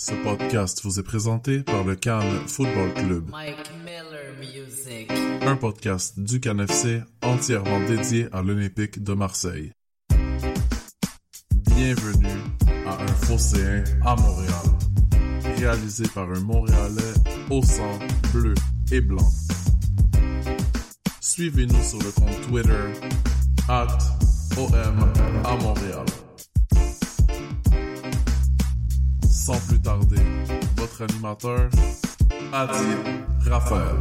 Ce podcast vous est présenté par le Cannes Football Club. Mike Miller Music. Un podcast du Cannes FC entièrement dédié à l'Olympique de Marseille. Bienvenue à Un Phocéen à Montréal. Réalisé par un Montréalais au sang bleu et blanc. Suivez-nous sur le compte Twitter at OM à Montréal. Sans plus tarder, votre animateur, Adil Raphaël.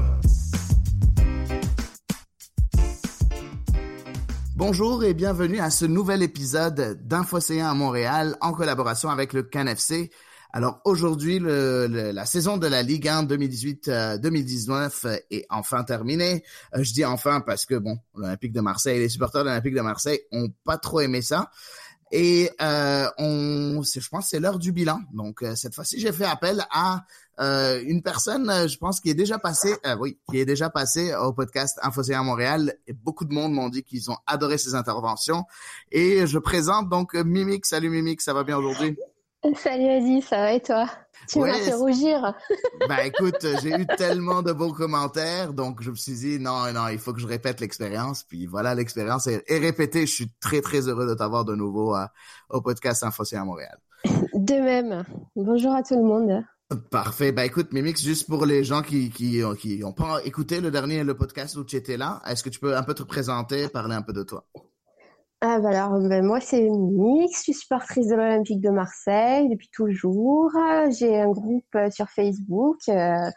Bonjour et bienvenue à ce nouvel épisode d'Infocéen à Montréal en collaboration avec le CanFC. Alors aujourd'hui, la saison de la Ligue 1 2018-2019 est enfin terminée. Euh, je dis enfin parce que bon, l'Olympique de Marseille, les supporters de l'Olympique de Marseille ont pas trop aimé ça. Et euh, on, je pense, c'est l'heure du bilan. Donc euh, cette fois-ci, j'ai fait appel à euh, une personne, euh, je pense, qui est déjà passée, euh, oui, qui est déjà passée au podcast Infocéen Montréal. Et beaucoup de monde m'ont dit qu'ils ont adoré ses interventions. Et je présente donc Mimic. Salut Mimic, ça va bien aujourd'hui? Salut Adi, ça va et toi? Tu Ouais, m'as fait rougir. Ben écoute, j'ai eu tellement de beaux commentaires, donc je me suis dit non, non, il faut que je répète l'expérience. Puis voilà, l'expérience est, répétée. Je suis très très heureux de t'avoir de nouveau euh, au podcast Infocé à Montréal. De même. Bonjour à tout le monde. Parfait. Ben écoute, Mimix, juste pour les gens qui qui ont- qui ont pas écouté le dernier le podcast où tu étais là, est-ce que tu peux un peu te présenter, parler un peu de toi? Ah, bah alors, ben, moi, c'est Mix, je suis supportrice de l'Olympique de Marseille depuis toujours. J'ai un groupe euh, sur Facebook euh,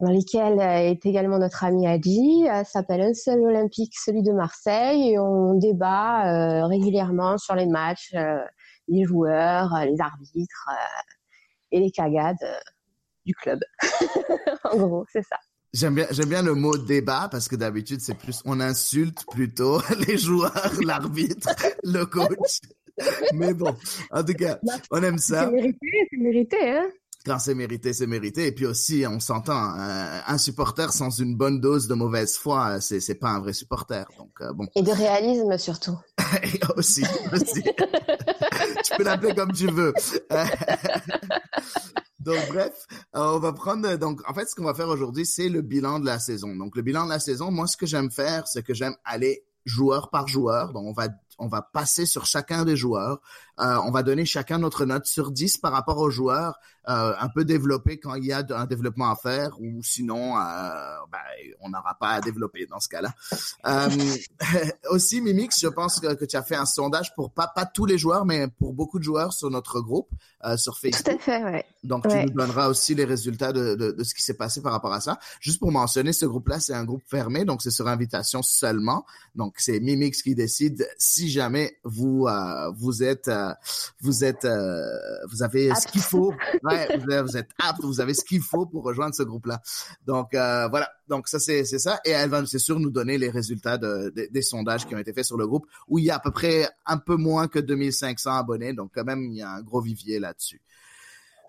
dans lequel euh, est également notre ami Adji. Ça s'appelle Un seul Olympique, celui de Marseille. Et on débat régulièrement sur les matchs, les joueurs, les arbitres et les cagades du club. en gros, c'est ça. J'aime bien, j'aime bien le mot débat parce que d'habitude c'est plus, on insulte plutôt les joueurs, l'arbitre, le coach. Mais bon, en tout cas, on aime ça. C'est mérité, c'est mérité, hein Quand c'est mérité, c'est mérité. Et puis aussi, on s'entend, un, un supporter sans une bonne dose de mauvaise foi, c'est, c'est pas un vrai supporter. Donc euh, bon, Et de réalisme surtout. Et aussi, aussi. tu peux l'appeler comme tu veux. Donc bref, euh, on va prendre donc en fait ce qu'on va faire aujourd'hui c'est le bilan de la saison. Donc le bilan de la saison, moi ce que j'aime faire, c'est que j'aime aller joueur par joueur. Donc on va on va passer sur chacun des joueurs. Euh, on va donner chacun notre note sur 10 par rapport aux joueurs, euh, un peu développer quand il y a un développement à faire ou sinon euh, ben, on n'aura pas à développer dans ce cas-là. Euh, aussi, Mimix, je pense que, que tu as fait un sondage pour pas, pas tous les joueurs, mais pour beaucoup de joueurs sur notre groupe, euh, sur Tout à Facebook. fait, ouais. Donc, tu nous donneras aussi les résultats de, de, de ce qui s'est passé par rapport à ça. Juste pour mentionner, ce groupe-là, c'est un groupe fermé, donc c'est sur invitation seulement. Donc, c'est Mimix qui décide si jamais vous euh, vous êtes euh, vous êtes euh, vous avez ce qu'il faut. Ouais, vous, êtes- vous êtes apte, vous avez ce qu'il faut pour rejoindre ce groupe-là. Donc euh, voilà, donc ça c'est c'est ça et elle va c'est sûr nous donner les résultats de, de- des sondages qui ont été faits sur le groupe où il y a à peu près un peu moins que 2500 abonnés, donc quand même il y a un gros vivier là-dessus.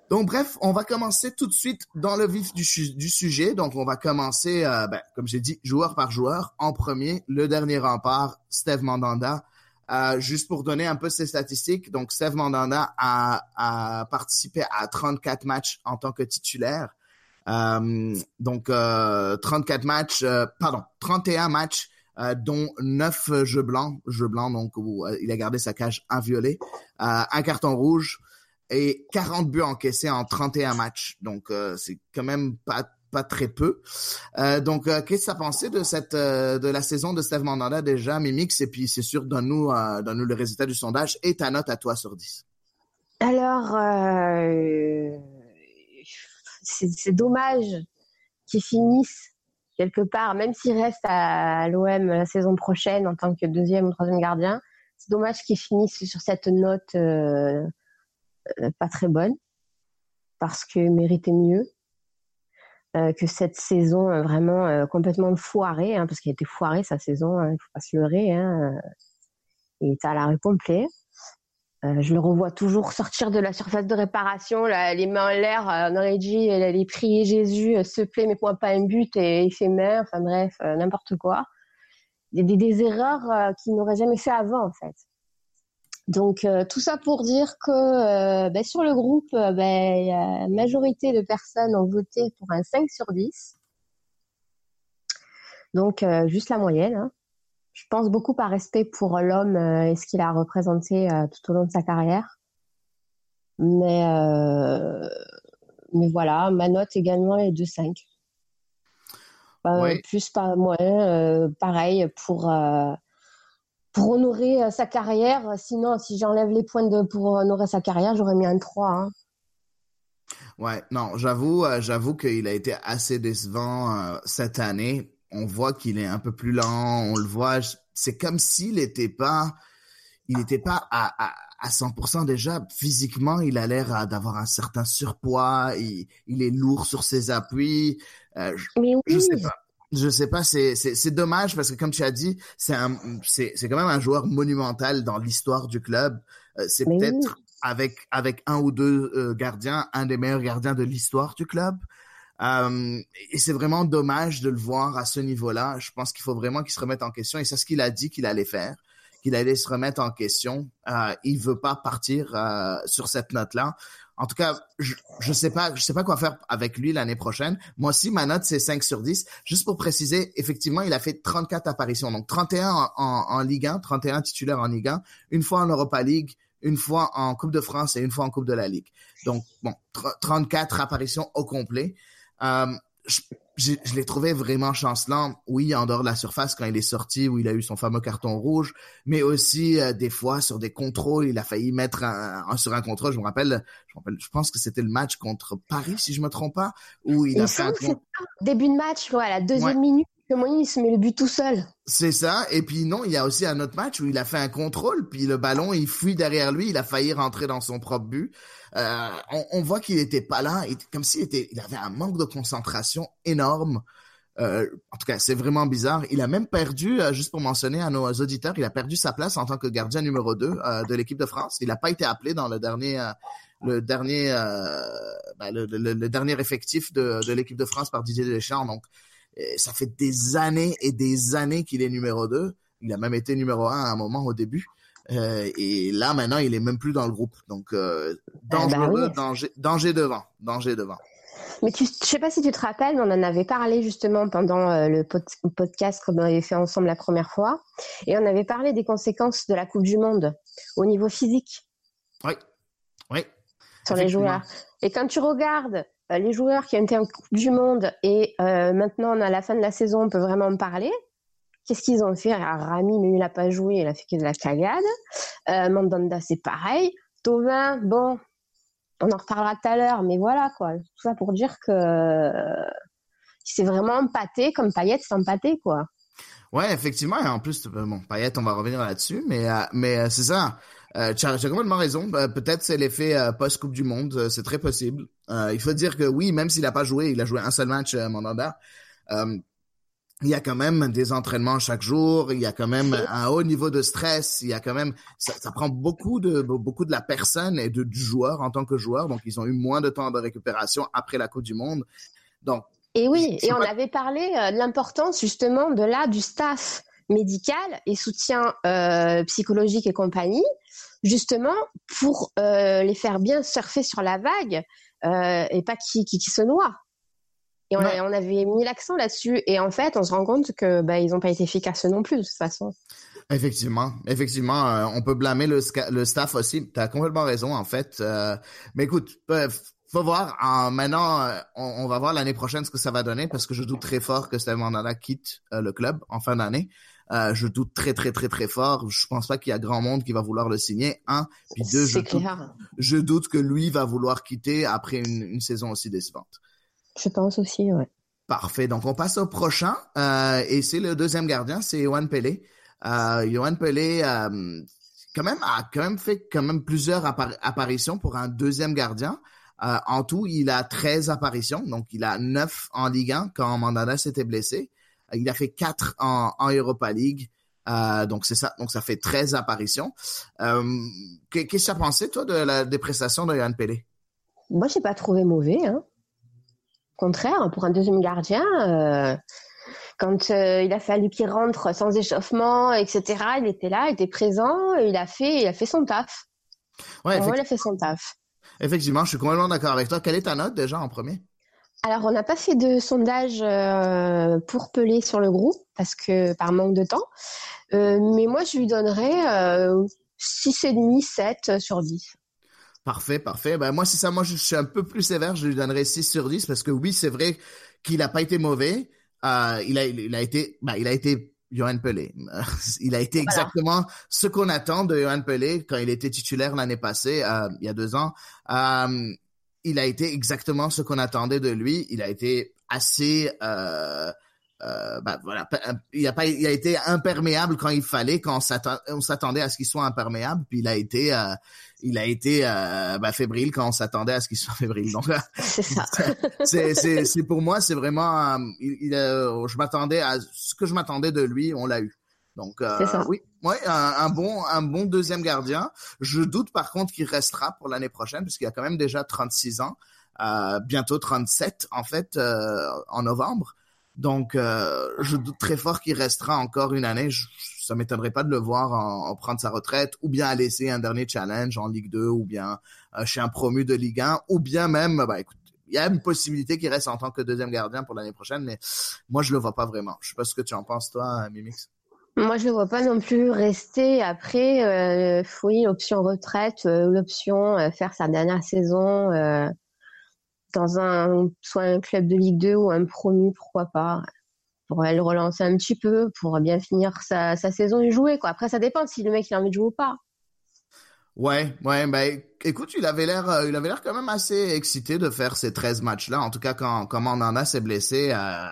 Donc bref, on va commencer tout de suite dans le vif du, sujet. Donc on va commencer, euh, ben, comme j'ai dit, joueur par joueur. En premier, le dernier rempart, Steve Mandanda. Euh, juste pour donner un peu ses statistiques, donc Steve Mandanda a, participé à 34 matchs en tant que titulaire. Euh, donc euh, 34 matchs, euh, pardon, 31 matchs, dont 9 jeux blancs, jeux blancs donc où il a gardé sa cage inviolée, un carton rouge et 40 buts encaissés en 31 matchs. Donc c'est quand même pas pas très peu. Euh, donc, euh, qu'est-ce que tu as pensé de cette euh, de la saison de Steve Mandanda déjà, Mimix? Et puis, c'est sûr, donne-nous donne-nous le résultat du sondage et ta note à toi sur 10. Alors, c'est dommage qu'ils finissent quelque part, même s'ils restent à l'OM la saison prochaine en tant que deuxième ou troisième gardien. C'est dommage qu'ils finissent sur cette note pas très bonne. parce qu'il méritait mieux. Euh, que cette saison euh, vraiment euh, complètement foirée, hein, parce qu'il a été foiré sa saison, hein, il faut pas se leurrer. Il était à l'arrêt complet. je le revois toujours sortir de la surface de réparation, les mains en l'air, on aurait dit, il allait prier Jésus, se plaît, mais moi pas un but, et il fait main, enfin bref, n'importe quoi. Des, des erreurs qu'il n'aurait jamais fait avant, en fait. Donc euh, tout ça pour dire que euh, ben, sur le groupe, euh, ben, la majorité de personnes ont voté pour un 5 sur 10. Donc juste la moyenne. Hein. Je pense beaucoup par respect pour l'homme et ce qu'il a représenté tout au long de sa carrière. Mais, mais voilà, ma note également est de 5. Plus, pas moins. pareil pour pour honorer euh, sa carrière. Sinon, si j'enlève les points de, pour honorer sa carrière, j'aurais mis un 3. Hein. Ouais, non, j'avoue, euh, j'avoue qu'il a été assez décevant euh, cette année. On voit qu'il est un peu plus lent, on le voit. C'est comme s'il n'était pas, il n'était pas à, à, à 100% déjà. Physiquement, il a l'air d'avoir un certain surpoids. Il, il, est lourd sur ses appuis. Mais oui. Je sais pas je sais pas, c'est c'est dommage parce que comme tu as dit, c'est un c'est c'est quand même un joueur monumental dans l'histoire du club. Euh, c'est peut-être avec avec un ou deux euh, gardiens, un des meilleurs gardiens de l'histoire du club. Euh, et c'est vraiment dommage de le voir à ce niveau-là. Je pense qu'il faut vraiment qu'il se remette en question et c'est ce qu'il a dit qu'il allait faire, qu'il allait se remettre en question. Euh, il veut pas partir euh, sur cette note-là. En tout cas, je, je sais pas, je sais pas quoi faire avec lui l'année prochaine. Moi aussi, ma note, c'est 5 sur 10. Juste pour préciser, effectivement, il a fait 34 apparitions. Donc, 31 en, en, Ligue 1, 31 titulaires en Ligue 1, une fois en Europa League, une fois en Coupe de France et une fois en Coupe de la Ligue. Donc, bon, 34 apparitions au complet. Euh, je, je l'ai trouvé vraiment chancelant, oui, en dehors de la surface quand il est sorti, où il a eu son fameux carton rouge, mais aussi euh, des fois sur des contrôles, il a failli mettre un, sur un contrôle. Je me rappelle, je, me rappelle, je pense que c'était le match contre Paris, si je me trompe pas, où il, a fait un début de match, ouais, à la deuxième minute, il se met le but tout seul. C'est ça. Et puis non, il y a aussi un autre match où il a fait un contrôle, puis le ballon, il fuit derrière lui, il a failli rentrer dans son propre but. Euh, on, voit qu'il était pas là, comme s'il était, il avait un manque de concentration énorme. Euh, en tout cas, c'est vraiment bizarre. Il a même perdu, euh, juste pour mentionner à nos auditeurs, il a perdu sa place en tant que gardien numéro 2 euh, de l'équipe de France. Il n'a pas été appelé dans le dernier, le dernier, ben, le, dernier effectif de, de l'équipe de France par Didier Deschamps. Donc, ça fait des années et des années qu'il est numéro 2. Il a même été numéro 1 à un moment au début. Euh, et là, maintenant, il est même plus dans le groupe. Donc, euh, danger, ah bah danger, danger devant. Danger devant. Mais tu, je sais pas si tu te rappelles, on en avait parlé justement pendant euh, le podcast qu'on avait fait ensemble la première fois. Et on avait parlé des conséquences de la Coupe du Monde au niveau physique. Oui. Oui. Sur les joueurs. Et quand tu regardes euh, les joueurs qui ont été en Coupe du Monde et maintenant a la fin de la saison, on peut vraiment en parler. Qu'est-ce qu'ils ont fait? Rami, mais il n'a pas joué, il a fait que de la cagade. Euh, Mandanda, c'est pareil. Tovin, bon, on en reparlera tout à l'heure, mais voilà quoi. Tout ça pour dire que c'est vraiment empâté comme Payet c'est empâté quoi. Ouais, effectivement. Et en plus, bon, Payet, on va revenir là-dessus, mais mais c'est ça. Euh, tu as, complètement raison. Euh, peut-être c'est l'effet euh, post-Coupe du Monde. Euh, c'est très possible. il faut dire que oui, même s'il n'a pas joué, il a joué un seul match Mandanda. Il y a quand même des entraînements chaque jour. Il y a quand même un haut niveau de stress. Il y a quand même, ça, ça prend beaucoup de beaucoup de la personne et de, du joueur en tant que joueur. Donc ils ont eu moins de temps de récupération après la Coupe du Monde. Donc et oui, et on avait parlé de l'importance justement de là du staff médical et soutien euh, psychologique et compagnie, justement pour euh, les faire bien surfer sur la vague euh, et pas qui, qui, qui, se noient. Et on, on avait mis l'accent là-dessus. Et en fait, on se rend compte que bah, ils n'ont pas été efficaces non plus de toute façon. Effectivement, effectivement, euh, on peut blâmer le, le staff aussi. Tu as complètement raison en fait. Euh, mais écoute, faut voir. maintenant, on, on, va voir l'année prochaine ce que ça va donner parce que je doute très fort que Steve Mandanda quitte le club en fin d'année. Euh, je doute très très très très fort. Je pense pas qu'il y a grand monde qui va vouloir le signer. Un, puis deux, je doute, je doute, que lui va vouloir quitter après une, une, saison aussi décevante. Je pense aussi, ouais. Parfait. Donc on passe au prochain euh, et c'est le deuxième gardien, c'est Johan Pelé. Euh, Johan Pelé euh, quand même a quand même fait quand même plusieurs apparitions pour un deuxième gardien. Euh, en tout, il a 13 apparitions, donc il a 9 en Ligue 1 quand Mandanda s'était blessé. Il a fait 4 en, en Europa League. Euh, donc c'est ça, donc ça fait 13 apparitions. Euh, Qu'est-ce que tu as pensé toi de la des prestations de Johan Pelé? Moi, j'ai pas trouvé mauvais. Hein. Contraire, pour un deuxième gardien, euh, quand euh, il a fallu qu'il rentre sans échauffement, etc., il était là, il était présent, et il a fait, il a fait son taf. Ouais, Pour moi, effect- il a fait son taf. effectivement, je suis complètement d'accord avec toi. Quelle est ta note déjà en premier? Alors, on n'a pas fait de sondage euh, pour Pelé sur le groupe parce que par manque de temps. Mais moi, je lui donnerais euh, 6,5, 7 sur 10. Parfait, parfait. Ben moi c'est ça, moi je suis un peu plus sévère, je lui donnerais 6 sur 10 parce que oui, c'est vrai qu'il n'a pas été mauvais. Euh, il a il a été ben, il a été Johan Pelé. il a été exactement ce qu'on attend de Johan Pelé quand il était titulaire l'année passée, euh, il y a deux ans. Euh, il a été exactement ce qu'on attendait de lui. Il a été assez euh, euh, ben, voilà, il a pas, il a été imperméable quand il fallait, quand on s'attend- on s'attendait à ce qu'il soit imperméable, puis il a été, euh, il a été euh, ben, fébrile quand on s'attendait à ce qu'il soit fébrile. Donc, euh, C'est ça. c'est, c'est, c'est pour moi, c'est vraiment, euh, il, il, euh, je m'attendais à ce que je m'attendais de lui, on l'a eu. Donc, euh, ça. oui, ouais, un, un bon, un bon deuxième gardien. Je doute par contre qu'il restera pour l'année prochaine, puisqu'il a quand même déjà 36 ans, euh, bientôt 37 en fait, euh, en novembre. Donc, euh, je doute très fort qu'il restera encore une année. Ça m'étonnerait pas de le voir en, en prendre sa retraite, ou bien à laisser un dernier challenge en Ligue 2, ou bien euh, chez un promu de Ligue 1, ou bien même, bah écoute, il y a une possibilité qu'il reste en tant que deuxième gardien pour l'année prochaine, mais moi je le vois pas vraiment. Je sais pas ce que tu en penses toi, Mimix. Moi, je ne vois pas non plus rester après. Euh, oui, l'option retraite, euh, l'option euh, faire sa dernière saison euh, dans un soit un club de Ligue 2 ou un promu, pourquoi pas. Pour le relancer un petit peu, pour bien finir sa, sa saison et jouer. Quoi. Après, ça dépend si le mec il a envie de jouer ou pas. Ouais, ouais, ben écoute, il avait l'air, euh, l'air quand même assez excité de faire ces 13 matchs-là. En tout cas, quand quand Mandanda s'est blessé, euh,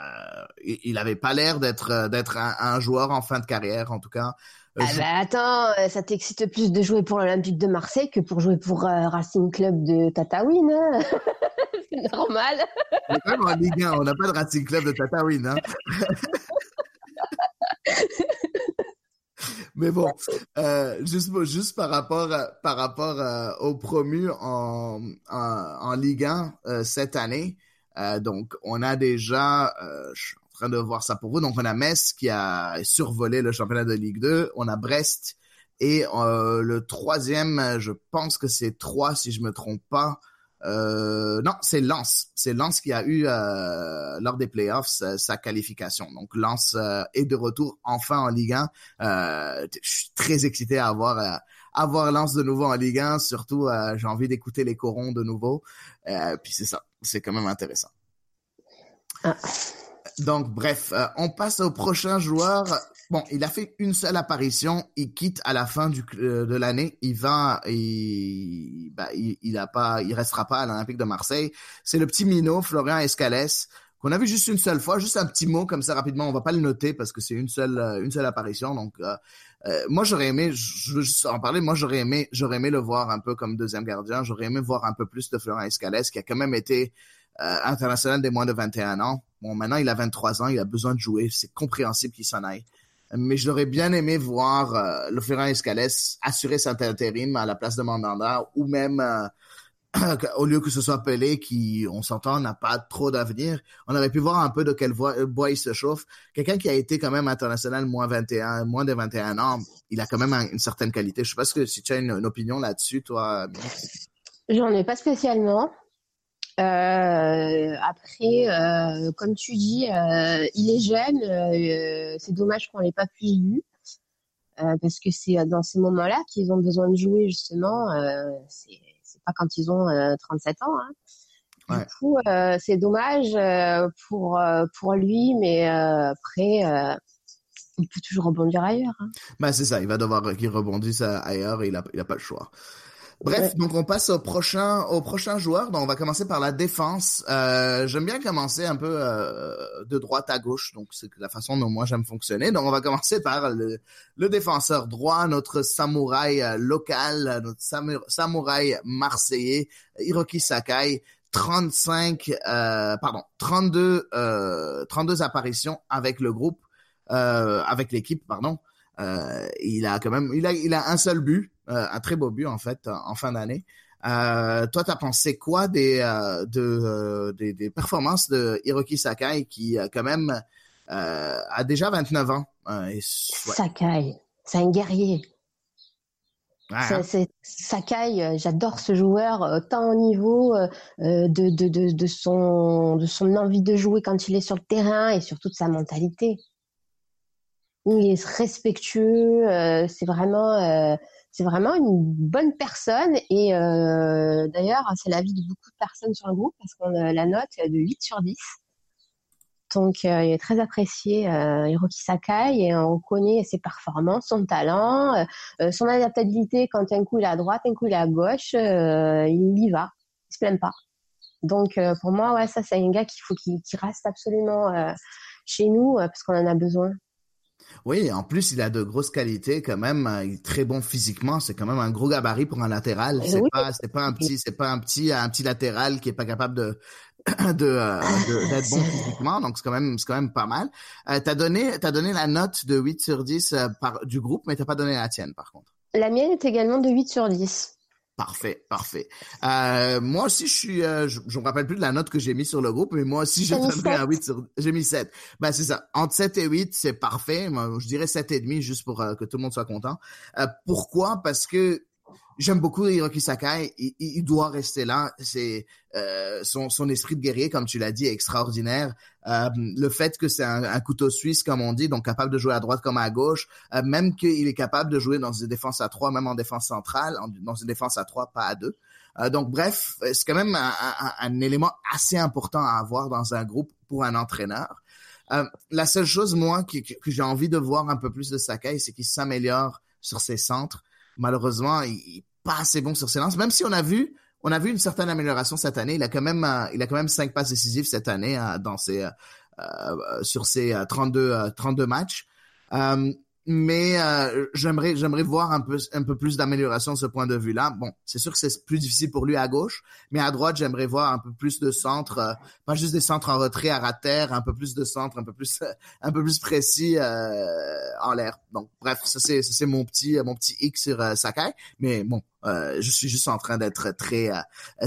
il, il avait pas l'air d'être euh, un, un joueur en fin de carrière, en tout cas. Euh, Ah je- bah attends, euh, ça t'excite plus de jouer pour l'Olympique de Marseille que pour jouer pour euh, Racing Club de Tataouine. Hein C'est normal. on est quand même en Ligue 1, on n'a pas de Racing Club de Tatawin, hein. Mais bon, euh, juste, juste par rapport, à- par rapport au promu en, en, en Ligue 1 euh, cette année, euh, donc on a déjà, je train de voir ça pour vous, donc on a Metz qui a survolé le championnat de Ligue 2, on a Brest et euh, le troisième, je pense que c'est 3 si je me trompe pas, euh, non, c'est Lens. C'est Lens qui a eu euh, lors des playoffs sa, sa qualification. Donc Lens est de retour enfin en Ligue 1. Euh, je suis très excité à avoir Lens de nouveau en Ligue 1. Surtout, j'ai envie d'écouter les corons de nouveau. Puis c'est ça, c'est quand même intéressant. Ah. Donc bref, euh, on passe au prochain joueur. Bon, il a fait une seule apparition. Il quitte à la fin du, euh, de l'année. Il va, il, bah, il, il pas, il restera pas à l'Olympique de Marseille. C'est le petit minot, Florian Escalès, qu'on a vu juste une seule fois, juste un petit mot comme ça rapidement. On va pas le noter parce que c'est une seule, euh, une seule apparition. Donc, euh, moi j'aurais aimé, je veux en parler. Moi j'aurais aimé, j'aurais aimé le voir un peu comme deuxième gardien. J'aurais aimé voir un peu plus de Florian Escalès, qui a quand même été international des moins de 21 ans. Bon, maintenant il a 23 ans, il a besoin de jouer. C'est compréhensible qu'il s'en aille mais je l'aurais bien aimé voir euh, Escalès assurer cet intérim à la place de Mandanda ou même euh, au lieu que ce soit Pelé qui, on s'entend, n'a pas trop d'avenir. On aurait pu voir un peu de quel bois, bois il se chauffe. Quelqu'un qui a été quand même international moins 21, moins de 21 ans, il a quand même un- une certaine qualité. Je sais pas si tu as une, une opinion là-dessus, toi. J'en ai pas spécialement. Euh, après, euh, comme tu dis, euh, il est jeune. c'est dommage qu'on l'ait pas plus vu. parce que c'est dans ces moments-là qu'ils ont besoin de jouer justement. C'est pas quand ils ont euh, 37 ans. Hein. Ouais. Du coup, c'est dommage pour pour lui, mais après, il peut toujours rebondir ailleurs. Hein. Ben, c'est ça, il va devoir qu'il rebondisse ailleurs et il a, il a pas le choix. Bref, donc on passe au prochain au prochain joueur. Donc on va commencer par la défense. Euh, j'aime bien commencer un peu euh, de droite à gauche, donc c'est la façon dont moi j'aime fonctionner. Donc on va commencer par le, le défenseur droit, notre samouraï euh, local, notre samouraï marseillais, Hiroki Sakai. 35, euh, pardon, 32, euh, 32 apparitions avec le groupe, euh, avec l'équipe, pardon. Euh, il a quand même, il a, il a un seul but, euh, un très beau but en fait en fin d'année. Euh, toi, t'as pensé quoi des, euh, de, euh, des, des performances de Hiroki Sakai qui quand même a déjà 29 ans. Et, ouais. Sakai, c'est un guerrier. C'est, Sakai, j'adore ce joueur, tant au niveau de, de, de, de, son, de son envie de jouer quand il est sur le terrain et surtout de sa mentalité. Il est respectueux, c'est vraiment c'est vraiment une bonne personne et euh, d'ailleurs c'est l'avis de beaucoup de personnes sur le groupe parce qu'on la note de 8 sur 10. Donc euh, il est très apprécié euh, Hiroki Sakai et on connaît ses performances, son talent, son adaptabilité quand un coup il est à droite, un coup il est à gauche, il y va, il se plaint pas. Donc pour moi ouais ça c'est un gars qu'il faut qu'il reste absolument chez nous parce qu'on en a besoin. Oui, en plus, il a de grosses qualités quand même. Euh, il est très bon physiquement. C'est quand même un gros gabarit pour un latéral. C'est oui. pas, c'est pas un petit, c'est pas un petit, un petit latéral qui est pas capable de, de, euh, d'être bon physiquement. Donc c'est quand même, c'est quand même pas mal. Euh, t'as donné, t'as donné la note de 8 sur 10 euh, par, du groupe, mais t'as pas donné la tienne par contre. La mienne est également de 8 sur 10. Parfait, parfait. Euh, moi aussi, je suis, euh, je, je me rappelle plus de la note que j'ai mis sur le groupe, mais moi aussi, j'ai donné un 8 sur, j'ai mis 7. Ben, c'est ça. Entre 7 et 8, c'est parfait. Moi, je dirais 7 et demi juste pour euh, que tout le monde soit content. Euh, pourquoi? Parce que j'aime beaucoup Hiroki Sakai. Il, il, doit rester là. C'est euh, son, son esprit de guerrier, comme tu l'as dit, est extraordinaire. Euh, le fait que c'est un, un, couteau suisse, comme on dit, donc capable de jouer à droite comme à gauche, euh, même qu'il est capable de jouer dans une défense à trois, même en défense centrale, en, dans une défense à trois, pas à deux. Euh, donc bref, c'est quand même un, un, un, élément assez important à avoir dans un groupe pour un entraîneur. Euh, la seule chose, moi, que, que j'ai envie de voir un peu plus de Sakai, c'est qu'il s'améliore sur ses centres. Malheureusement, il, pas assez bon sur ses lances, même si on a vu on a vu une certaine amélioration cette année. Il a quand même euh, il a quand même cinq passes décisives cette année euh, dans ses euh, sur ses 32 32 matchs mais euh, j'aimerais j'aimerais voir un peu un peu plus d'amélioration de ce point de vue-là. Bon, c'est sûr que c'est plus difficile pour lui à gauche, mais à droite, j'aimerais voir un peu plus de centres, euh, pas juste des centres en retrait à rater, un peu plus de centres, un peu plus un peu plus précis euh, en l'air. Donc bref, ça c'est c'est mon petit mon petit X sur euh, Sakai, mais bon, euh, je suis juste en train d'être très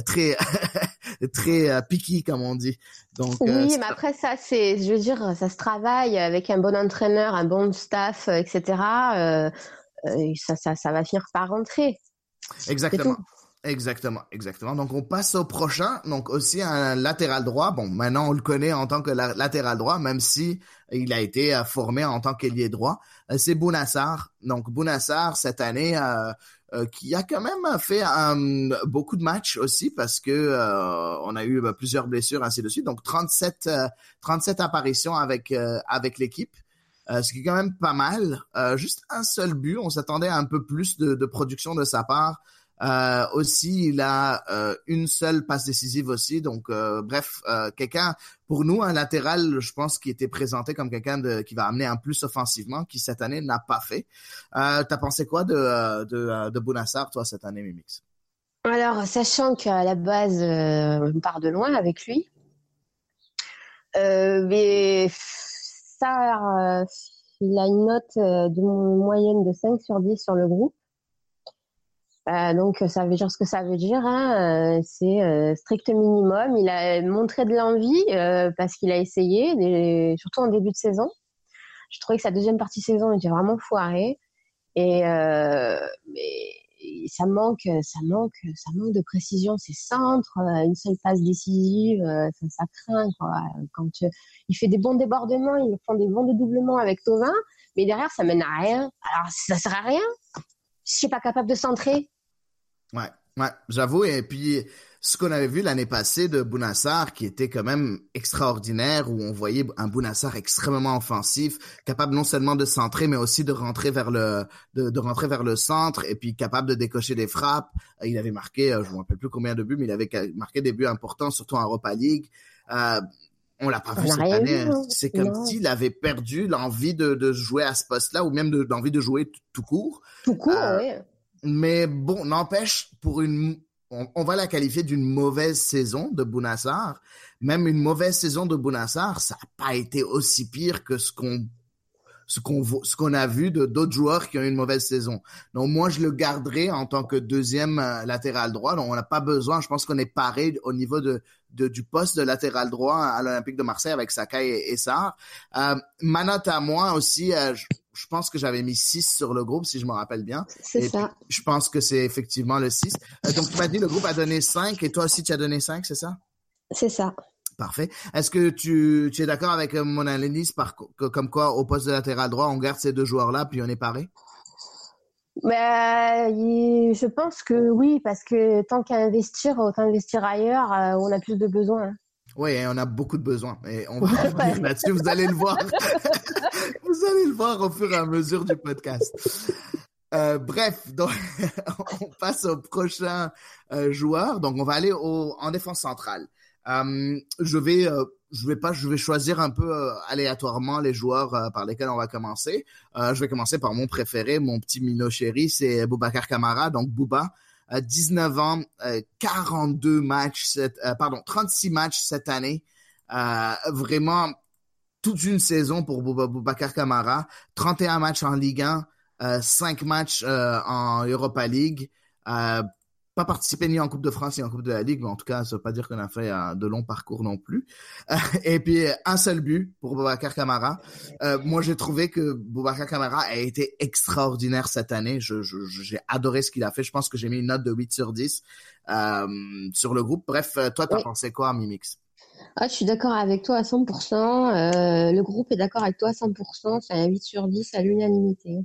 très très picky comme on dit. Donc, oui, euh, mais après ça, c'est, je veux dire, ça se travaille avec un bon entraîneur, un bon staff, etc. Euh, euh, ça, ça, ça va finir par rentrer. Exactement. Exactement, exactement. Donc on passe au prochain. Donc aussi un latéral droit. Bon, maintenant on le connaît en tant que latéral droit, même si il a été formé en tant qu'ailier droit. C'est Bounassar. Donc Bounassar cette année euh, euh, qui a quand même fait um, beaucoup de matchs aussi parce que euh, on a eu bah, plusieurs blessures ainsi de suite. Donc 37 37 apparitions avec avec l'équipe. ce qui est quand même pas mal. juste un seul but. On s'attendait à un peu plus de, de production de sa part. Euh, aussi, il a euh, une seule passe décisive aussi. Donc, euh, bref, quelqu'un, pour nous, un latéral, je pense, qui était présenté comme quelqu'un qui va amener un plus offensivement, qui cette année n'a pas fait. T'as pensé quoi de, de, de Bounassar, toi, cette année, Mimix? Alors, sachant qu'à la base, on part de loin avec lui, mais ça, il a une note de moyenne de 5 sur 10 sur le groupe. Euh, donc ça veut dire ce que ça veut dire. Hein. Euh, c'est euh, strict minimum. Il a montré de l'envie parce qu'il a essayé, surtout en début de saison. Je trouvais que sa deuxième partie de saison était vraiment foirée et ça manque, ça manque, ça manque de précision. Ses centres, une seule passe décisive, ça, craint. Quand il fait des bons débordements, ils font des bons dédoublements avec Tovin, mais derrière ça mène à rien. Alors ça sert à rien. Je suis pas capable de centrer, Ouais, ouais, j'avoue. Et puis, ce qu'on avait vu l'année passée de Bounassar, qui était quand même extraordinaire, où on voyait un Bounassar extrêmement offensif, capable non seulement de centrer, mais aussi de rentrer vers le, de, de rentrer vers le centre, et puis capable de décocher des frappes. Euh, il avait marqué, euh, je ne me rappelle plus combien de buts, mais il avait marqué des buts importants, surtout en Europa League. Euh, on l'a pas vu cette année. Hein. C'est comme s'il avait perdu l'envie de, de, jouer à ce poste-là, ou même l'envie de, de, jouer tout court. Tout court, euh, oui. Mais bon, n'empêche, pour une on, va la qualifier d'une mauvaise saison de Bounassar. Même une mauvaise saison de Bounassar, ça n'a pas été aussi pire que ce qu'on ce qu'on ce qu'on a vu de d'autres joueurs qui ont eu une mauvaise saison. Donc moi je le garderai en tant que deuxième euh, latéral droit. Donc on n'a pas besoin, je pense qu'on est paré au niveau de, de, du poste de latéral droit à l'Olympique de Marseille avec Sakai et, et Sarr. Euh, ma note à moi aussi, euh, pense que j'avais mis 6 sur le groupe, si je me rappelle bien. C'est ça. je pense que c'est effectivement le 6. Euh, donc, tu m'as dit le groupe a donné 5 et toi aussi, tu as donné 5, c'est ça? C'est ça. Parfait. Est-ce que tu, tu es d'accord avec euh, mon analyse par, comme quoi, au poste de latéral droit, on garde ces deux joueurs-là, puis on est paré? Ben, je pense que oui, parce que tant qu'à investir, autant investir ailleurs, euh, on a plus de besoins. Oui, on a beaucoup de besoins. Et on va revenir là-dessus, vous allez le voir. vous allez le voir au fur et à mesure du podcast. Euh, bref, donc on passe au prochain euh, joueur. Donc on va aller au, en défense centrale. Euh, je vais, je vais pas, je vais choisir un peu aléatoirement les joueurs par lesquels on va commencer. je vais commencer par mon préféré, mon petit Mino chéri, c'est Boubacar Kamara. Donc Bouba, 19 ans, 42 matchs, pardon, 36 matchs cette année. vraiment toute une saison pour Boubacar Kamara. 31 matchs en Ligue 1, 5 matchs en Europa League pas participé ni en Coupe de France ni en Coupe de la Ligue, mais en tout cas, ça veut pas dire qu'on a fait euh, de longs parcours non plus. et puis un seul but pour Boubacar Camara. Euh, moi, j'ai trouvé que Boubacar Camara a été extraordinaire cette année. Je, j'ai adoré ce qu'il a fait. Je pense que j'ai mis une note de 8 sur 10 euh, sur le groupe. Bref, toi, t'as pensé quoi, Mimix? Ah, je suis d'accord avec toi à 100%. Euh, le groupe est d'accord avec toi à 100%. C'est un 8 sur 10 à l'unanimité.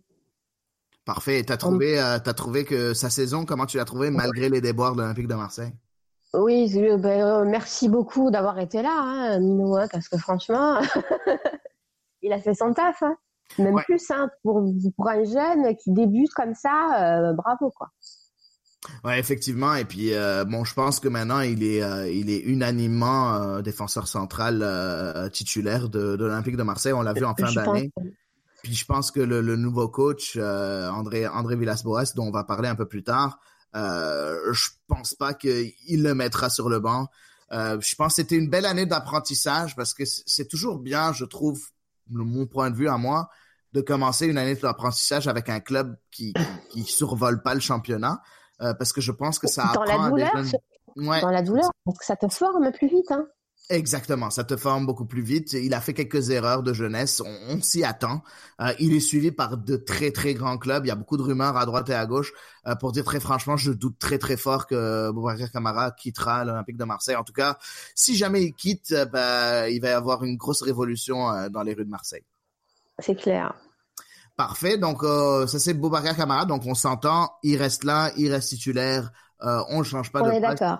Parfait. T'as trouvé, euh, as trouvé que sa saison, comment tu l'as trouvé malgré les déboires de l'Olympique de Marseille? Oui, ben, euh, merci beaucoup d'avoir été là, hein, Mino, hein, parce que franchement, il a fait son taf. Hein. Même plus, hein, pour, pour un jeune qui débute comme ça, euh, bravo, quoi. Ouais, effectivement. Et puis, bon, je pense que maintenant, il est, il est unanimement défenseur central titulaire de, de l'Olympique de Marseille. On l'a vu en fin d'année. Puis je pense que le, nouveau coach, euh, André, André Villas-Boas, dont on va parler un peu plus tard, euh, je pense pas qu'il le mettra sur le banc. Euh, je pense que c'était une belle année d'apprentissage parce que c'est toujours bien, je trouve, mon point de vue à moi, de commencer une année d'apprentissage avec un club qui, qui, survole pas le championnat. Euh, parce que je pense que ça dans la douleur, Dans la douleur, donc ça te forme plus vite. Hein. Exactement, ça te forme beaucoup plus vite. Il a fait quelques erreurs de jeunesse, on, s'y attend. Euh, il est suivi par de très très grands clubs. Il y a beaucoup de rumeurs à droite et à gauche. Euh, pour dire très franchement, je doute très très fort que Boubacar Camara quittera l'Olympique de Marseille. En tout cas, si jamais il quitte, euh, bah, il va y avoir une grosse révolution dans les rues de Marseille. C'est clair. Parfait. Donc ça c'est Boubacar Camara. Donc on s'entend. Il reste là, il reste titulaire. on ne change pas on de. On est d'accord.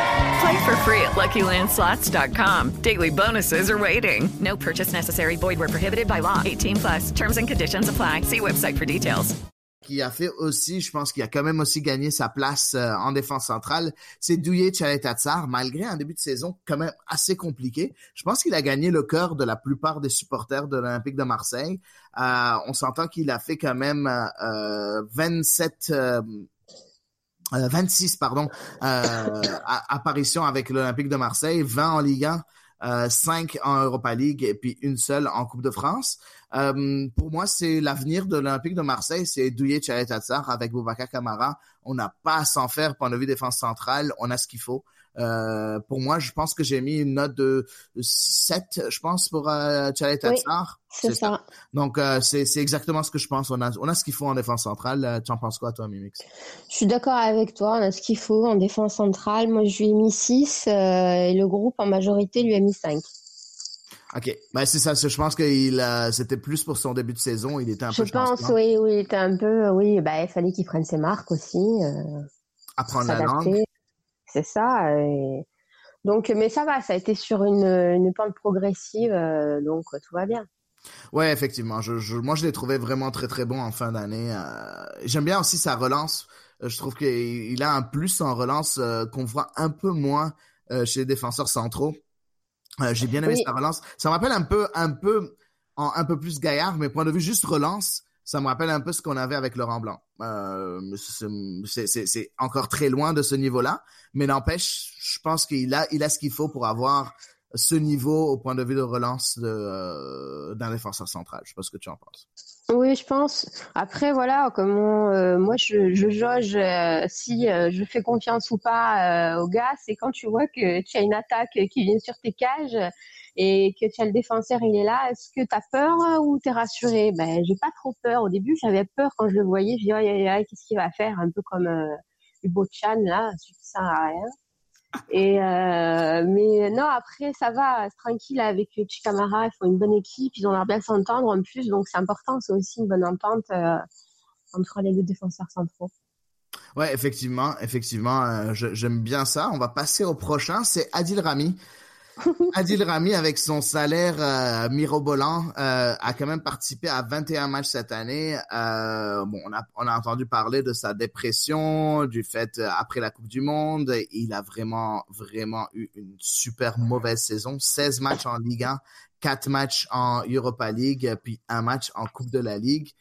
Play for free at LuckyLandSlots.com. Daily bonuses are waiting. No purchase necessary. Void where prohibited by law. 18 plus. Terms and conditions apply. See website for details. qui a fait aussi, je pense qu'il a quand même aussi gagné sa place euh, en défense centrale, c'est Douye Tchaletatsar, malgré un début de saison quand même assez compliqué. Je pense qu'il a gagné le cœur de la plupart des supporters de l'Olympique de Marseille. Euh, on s'entend qu'il a fait quand même euh, 27... Euh, 26 pardon apparitions avec l'Olympique de Marseille, 20 en Ligue 1, euh, 5 en Europa League et puis une seule en Coupe de France. Euh, pour moi, c'est l'avenir de l'Olympique de Marseille, c'est Douye Tchaletatsar avec Boubacar Camara. On n'a pas à s'en faire point de vue défense centrale, on a ce qu'il faut. Euh, pour moi, je pense que j'ai mis une note de 7, je pense, pour euh. Oui, c'est ça. Donc, euh, c'est exactement ce que je pense. On a, on a ce qu'il faut en défense centrale. Euh, tu en penses quoi, toi, Mimix? Je suis d'accord avec toi. On a ce qu'il faut en défense centrale. Moi, je lui ai mis 6 euh, et le groupe, en majorité, lui a mis 5. OK. Ben, c'est ça. Je pense que c'était plus pour son début de saison. Il était un je peu Je pense, oui, oui. Il était un peu, oui. Ben, il fallait qu'il prenne ses marques aussi. Apprendre la langue. C'est ça. Et... Donc, mais ça va, ça a été sur une, une pente progressive, donc tout va bien. Ouais, effectivement. Je, je, moi, je l'ai trouvé vraiment très très bon en fin d'année. Euh, J'aime bien aussi sa relance. Je trouve qu'il a un plus en relance euh, qu'on voit un peu moins euh, chez les défenseurs centraux. J'ai bien aimé Oui. sa relance. Ça me rappelle un peu, un peu, en, un peu plus gaillard, mais point de vue juste relance, ça me rappelle un peu ce qu'on avait avec Laurent Blanc. Euh, c'est encore très loin de ce niveau-là, mais n'empêche, je pense qu'il a, il a ce qu'il faut pour avoir ce niveau au point de vue de relance euh, d'un défenseur central. Je sais pas ce que tu en penses. Oui, je pense. Après, voilà, comment euh, moi je, jauge euh, si je fais confiance ou pas au gars, c'est quand tu vois que tu as une attaque qui vient sur tes cages et que tu as le défenseur, il est là. Est-ce que tu as peur ou tu es rassuré? Ben, j'ai pas trop peur. Au début, j'avais peur quand je le voyais. Je dis, aïe, qu'est-ce qu'il va faire? Un peu comme Hugo Chan, là, qui sert à rien. Euh, mais non, après ça va, c'est tranquille avec Chikamara, ils font une bonne équipe, ils ont l'air bien s'entendre en plus, donc c'est important, c'est aussi une bonne entente euh, entre les deux défenseurs centraux. Ouais, effectivement, effectivement, euh, j'aime bien ça. On va passer au prochain, c'est Adil Rami. Adil Rami, avec son salaire euh, mirobolant, euh, a quand même participé à 21 matchs cette année. Euh, bon, on a, on a entendu parler de sa dépression, du fait euh, après la Coupe du Monde. Il a vraiment, vraiment eu une super mauvaise saison. 16 matchs en Ligue 1, 4 matchs en Europa League, puis un match en Coupe de la Ligue.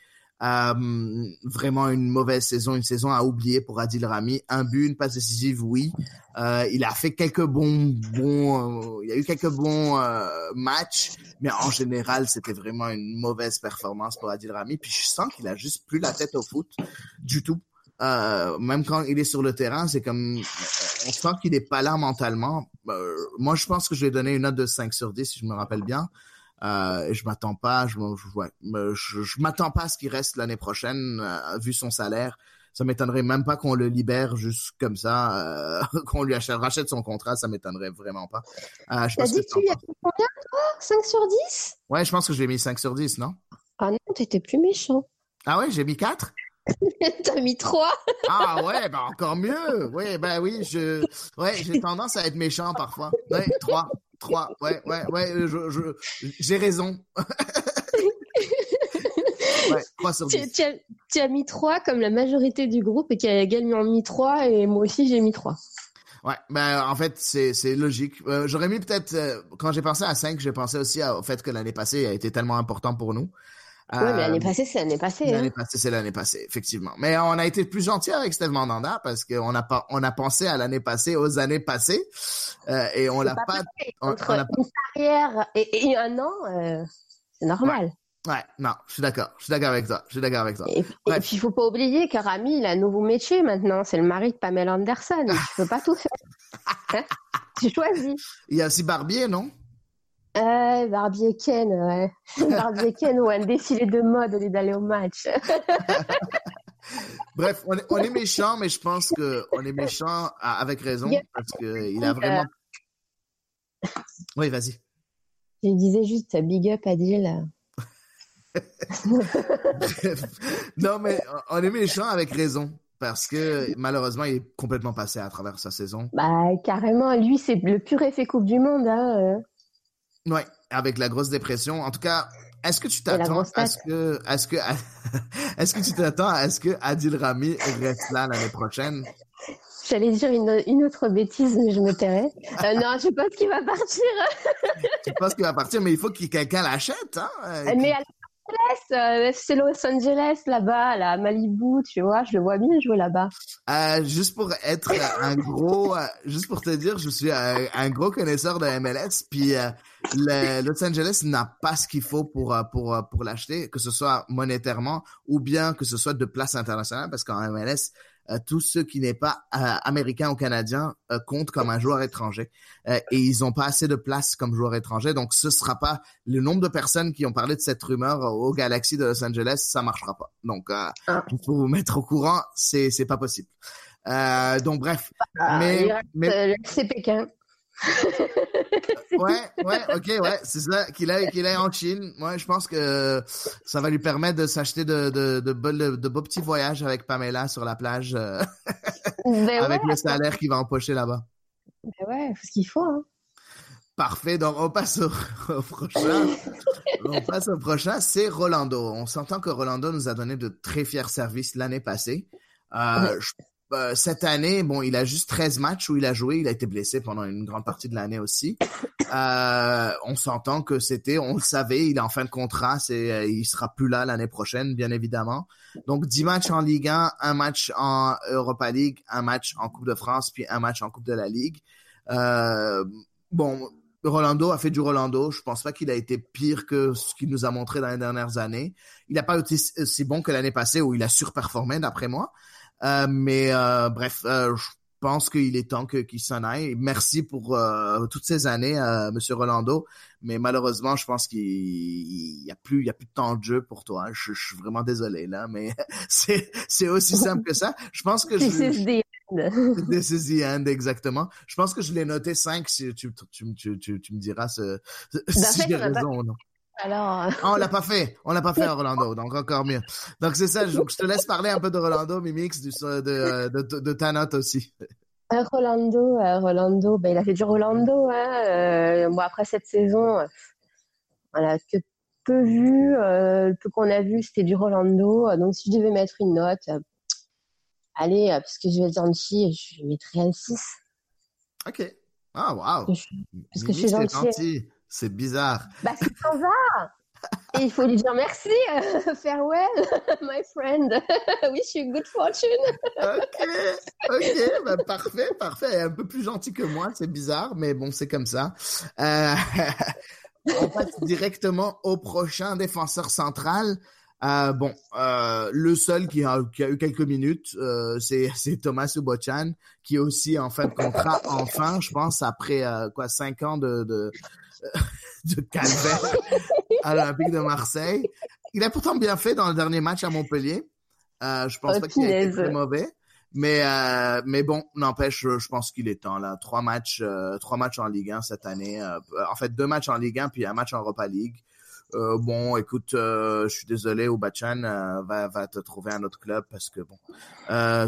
Euh, vraiment une mauvaise saison, une saison à oublier pour Adil Rami. Un but, une passe décisive, oui. Euh, il a fait quelques bons, bons, euh, il y a eu quelques bons euh, matchs, mais en général, c'était vraiment une mauvaise performance pour Adil Rami. Puis je sens qu'il a juste plus la tête au foot du tout. Euh, même quand il est sur le terrain, c'est comme on sent qu'il est pas là mentalement. Moi, je pense que je vais donner une note de 5 sur 10 si je me rappelle bien. Euh, je m'attends pas, je, ouais, je, je m'attends pas à ce qu'il reste l'année prochaine, euh, vu son salaire. Ça m'étonnerait même pas qu'on le libère juste comme ça, euh, qu'on lui achète, rachète son contrat, ça m'étonnerait vraiment pas. Euh, je T'as dit que tu lui as mis combien, toi? 5 sur 10 Ouais, je pense que je l'ai mis 5 sur 10, non? Ah non, t'étais plus méchant. Ah ouais, j'ai mis 4? T'as mis 3 Ah ouais, ben encore mieux. Ouais, ben oui, je, ouais, j'ai tendance à être méchant parfois. Ouais, 3, 3, ouais, ouais, ouais, je, je, j'ai raison. ouais, 3 sur 10. tu, as, tu as mis 3 comme la majorité du groupe et qui a également mis 3 et moi aussi j'ai mis 3. Ouais, ben en fait c'est c'est logique. Euh, J'aurais mis peut-être euh, quand j'ai pensé à 5, j'ai pensé aussi à- au fait que l'année passée a été tellement important pour nous. Ouais, mais l'année Euh, passée, c'est l'année passée. Hein. L'année passée, c'est l'année passée, effectivement. Mais on a été plus gentil avec Steve Mandanda parce qu'on a pas, on a pensé à l'année passée, aux années passées, euh, et on l'a pas pas, on, Entre on a- une carrière et, et un an, euh, c'est normal. ouais, non, je suis d'accord, je suis d'accord avec toi, je suis d'accord avec toi. Et, et puis, il faut pas oublier que Rami, il a un nouveau métier maintenant. C'est le mari de Pamela Anderson. Tu peux pas tout faire. Hein tu choisis. Il y a aussi Barbier, non? Euh, Barbie et Ken, ouais. Barbie et Ken ou un défilé de mode au lieu d'aller au match. Bref, on est, on est méchant, mais je pense que on est méchant avec raison parce que il a vraiment. Oui, vas-y. Je disais juste big up Adil. non, mais on est méchant avec raison parce que malheureusement, il est complètement passé à travers sa saison. Bah, carrément, lui, c'est le pur effet Coupe du Monde. Hein. Ouais, avec la grosse dépression. En tout cas, est-ce que tu t'attends à ce que, à ce que, est-ce que tu t'attends à est-ce que Adil Rami reste là l'année prochaine? J'allais dire une, une autre bêtise, mais je me tairai. Euh, non, je pense qu'il va partir. Je pense qu'il va partir, mais il faut que quelqu'un l'achète. Hein? mais à Los Angeles, euh, c'est Los Angeles là-bas, là, à Malibu, tu vois, je le vois bien jouer là-bas. Euh, juste pour être un gros, euh, juste pour te dire, je suis un, gros connaisseur de MLS, puis euh, Los Angeles n'a pas ce qu'il faut pour euh, pour euh, pour l'acheter, que ce soit monétairement ou bien que ce soit de place internationale, parce qu'en MLS, euh, tout ce qui n'est pas euh, américain ou canadien euh, compte comme un joueur étranger, Euh, et ils ont pas assez de place comme joueur étranger, donc ce sera pas le nombre de personnes qui ont parlé de cette rumeur au Galaxy de Los Angeles, ça marchera pas. Donc euh, il faut vous mettre au courant, c'est c'est pas possible. Euh, donc bref, Ah, mais reste, mais euh, c'est Pékin. ouais ouais ok ouais c'est ça qu'il aille qu'il aille en Chine. Moi je pense que ça va lui permettre de s'acheter de de de, beaux- de beaux petits voyages avec Pamela sur la plage euh, Ben avec ouais, le salaire qu'il va empocher là-bas. ben ouais, faut ce qu'il faut. Hein. Parfait, donc on passe au, au prochain. on passe au prochain, c'est Rolando. On s'entend que Rolando nous a donné de très fiers services l'année passée. Euh, je- euh, cette année, bon, il a juste 13 matchs où il a joué. Il a été blessé pendant une grande partie de l'année aussi. Euh, on s'entend que c'était, on le savait, il est en fin de contrat. C'est, euh, il sera plus là l'année prochaine, bien évidemment. Donc 10 matchs en Ligue 1, un match en Europa League, un match en Coupe de France, puis un match en Coupe de la Ligue. Euh, bon, Rolando a fait du Rolando. Je pense pas qu'il a été pire que ce qu'il nous a montré dans les dernières années. Il n'a pas été si bon que l'année passée où il a surperformé, d'après moi. Euh, mais euh, bref, euh, je pense qu'il est temps que qu'il s'en aille. Merci pour euh, toutes ces années, euh, Monsieur Rolando. Mais malheureusement, je pense qu'il il y a plus, il y a plus de temps de jeu pour toi. Je, je suis vraiment désolé là, mais c'est c'est aussi simple que ça. Je pense que je, This is the end. Exactement. Je pense que je l'ai noté 5 si tu, tu, tu, tu, tu me diras ce, si fait, j'ai raison ou non. Alors, euh, Ah, on l'a pas fait. On l'a pas fait à Rolando, donc encore mieux. Donc c'est ça. Donc je te laisse parler un peu de Rolando, Mimix, du, de, de, de, de ta note aussi. euh, Rolando, euh, Rolando, ben, il a fait du Rolando. Hein. euh, bon, après cette saison, euh, voilà, que peu vu, euh, le peu qu'on a vu, c'était du Rolando. Euh, Donc, si je devais mettre une note, euh, allez, euh, parce que je vais être gentil, je mettrais un 6. Ok. Ah, wow. Parce que je Mimix, suis t'es gentille. gentil. C'est bizarre. Bah, c'est sans Et il faut lui dire merci, euh, farewell, my friend. Wish you good fortune. Ok, ok, bah, parfait, parfait. Un peu plus gentil que moi, c'est bizarre, mais bon, c'est comme ça. Euh, on passe directement au prochain défenseur central. Euh, bon, euh, le seul qui a, qui a eu quelques minutes, c'est Thomas Subochan, qui est aussi en fin de contrat, enfin, je pense, après quoi cinq ans de de, de calvaire à l'Olympique de Marseille. Il a pourtant bien fait dans le dernier match à Montpellier. Euh, je pense Oh, pas qu'il a été très mauvais. Mais euh, mais bon, n'empêche, je, je pense qu'il est temps là. Trois matchs, euh, trois matchs en Ligue 1 cette année. euh, en fait, deux matchs en Ligue 1 puis un match en Europa League. Euh, bon, écoute, euh, je suis désolé, Obachan euh, va va te trouver un autre club parce que bon,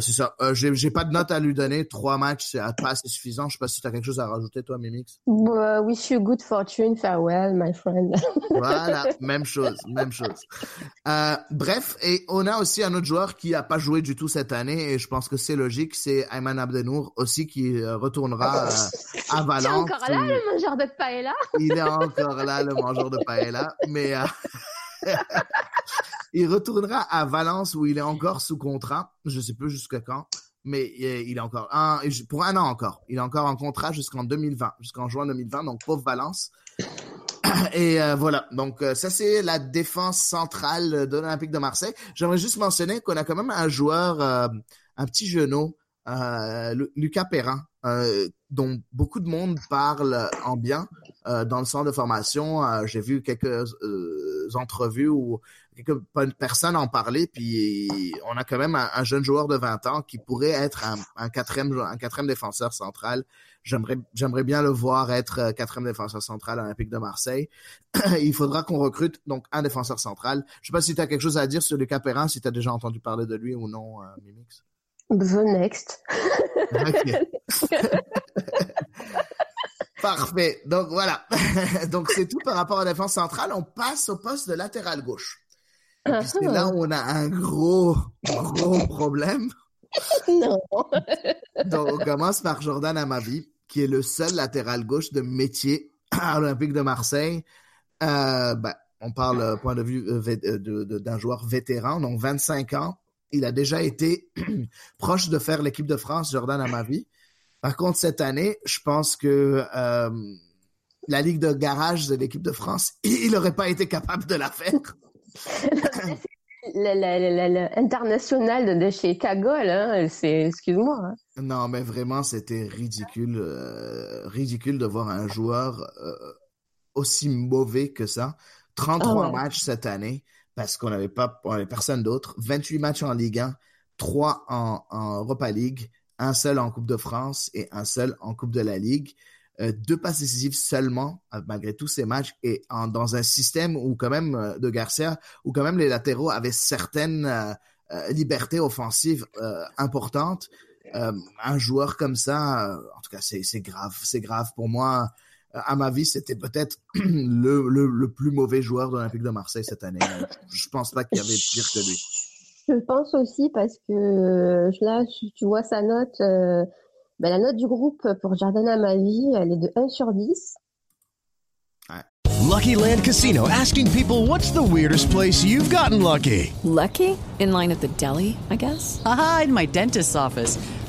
c'est ça. J'ai pas de note à lui donner. Trois matchs, c'est pas assez suffisant. Je sais pas si tu as quelque chose à rajouter, toi, Mimix. Uh, wish you good fortune, farewell, my friend. Voilà, même chose, même chose. Bref, et on a aussi un autre joueur qui a pas joué du tout cette année, et je pense que c'est logique, c'est Ayman Abdenour aussi qui retournera à Valence. encore là, le mangeur de paella? Il est encore là, le mangeur de paella, mais euh, il retournera à Valence où il est encore sous contrat. Je sais plus jusqu'à quand, mais il il est encore pour un an encore. Il est encore en contrat jusqu'en 2020, jusqu'en juin 2020, donc pauvre Valence. Et euh, voilà, donc euh, ça c'est la défense centrale de l'Olympique de Marseille. J'aimerais juste mentionner qu'on a quand même un joueur, euh, un petit genou, euh, Lu- Lucas Perrin, euh, dont beaucoup de monde parle en bien euh, dans le centre de formation. Euh, J'ai vu quelques euh, entrevues où quelques pe- personnes en parlaient, puis on a quand même un, un jeune joueur de 20 ans qui pourrait être un, un quatrième un quatrième défenseur central. J'aimerais j'aimerais bien le voir être euh, quatrième défenseur central à l'Olympique de Marseille. Il faudra qu'on recrute donc un défenseur central. Je sais pas si tu as quelque chose à dire sur Lucas Perrin, si tu as déjà entendu parler de lui ou non, euh, Mimix. The next. Parfait. Donc voilà. Donc c'est tout par rapport à la défense centrale. On passe au poste de latéral gauche. C'est là où on a un gros, gros problème. non. Donc, on commence par Jordan Amavi, qui est le seul latéral gauche de métier à l'Olympique de Marseille. Euh, ben, on parle euh, point de vue euh, d'un joueur vétéran, donc 25 ans. Il a déjà été proche de faire l'équipe de France, Jordan Amavi. Par contre, cette année, je pense que euh, la ligue de garage de l'équipe de France, il n'aurait pas été capable de la faire. L'international de, chez Cagole, hein, c'est, excuse-moi. hein. Non, mais vraiment, c'était ridicule, euh, ridicule de voir un joueur euh, aussi mauvais que ça. 33 Ah ouais. matchs cette année parce qu'on n'avait pas, on avait personne d'autre. 28 matchs en Ligue 1, 3 en, en Europa League, un seul en Coupe de France et un seul en Coupe de la Ligue. Euh, deux passes décisives seulement, euh, malgré tous ces matchs, et en- dans un système où quand même, euh, de Garcia, où quand même les latéraux avaient certaines euh, libertés offensives importantes. Un joueur comme ça, en tout cas, c'est grave. C'est grave pour moi. À ma vie, c'était peut-être le, le, le plus mauvais joueur de l'Olympique de Marseille cette année. Je pense pas qu'il y avait pire que lui. Je pense aussi parce que euh, là, tu, tu vois sa note, euh, ben, la note du groupe pour Jordan Amavi, elle est de 1 sur 10. Lucky Land Casino asking people what's the weirdest place you've gotten lucky? Lucky? In line at the deli, I guess? Aha, in my dentist's office.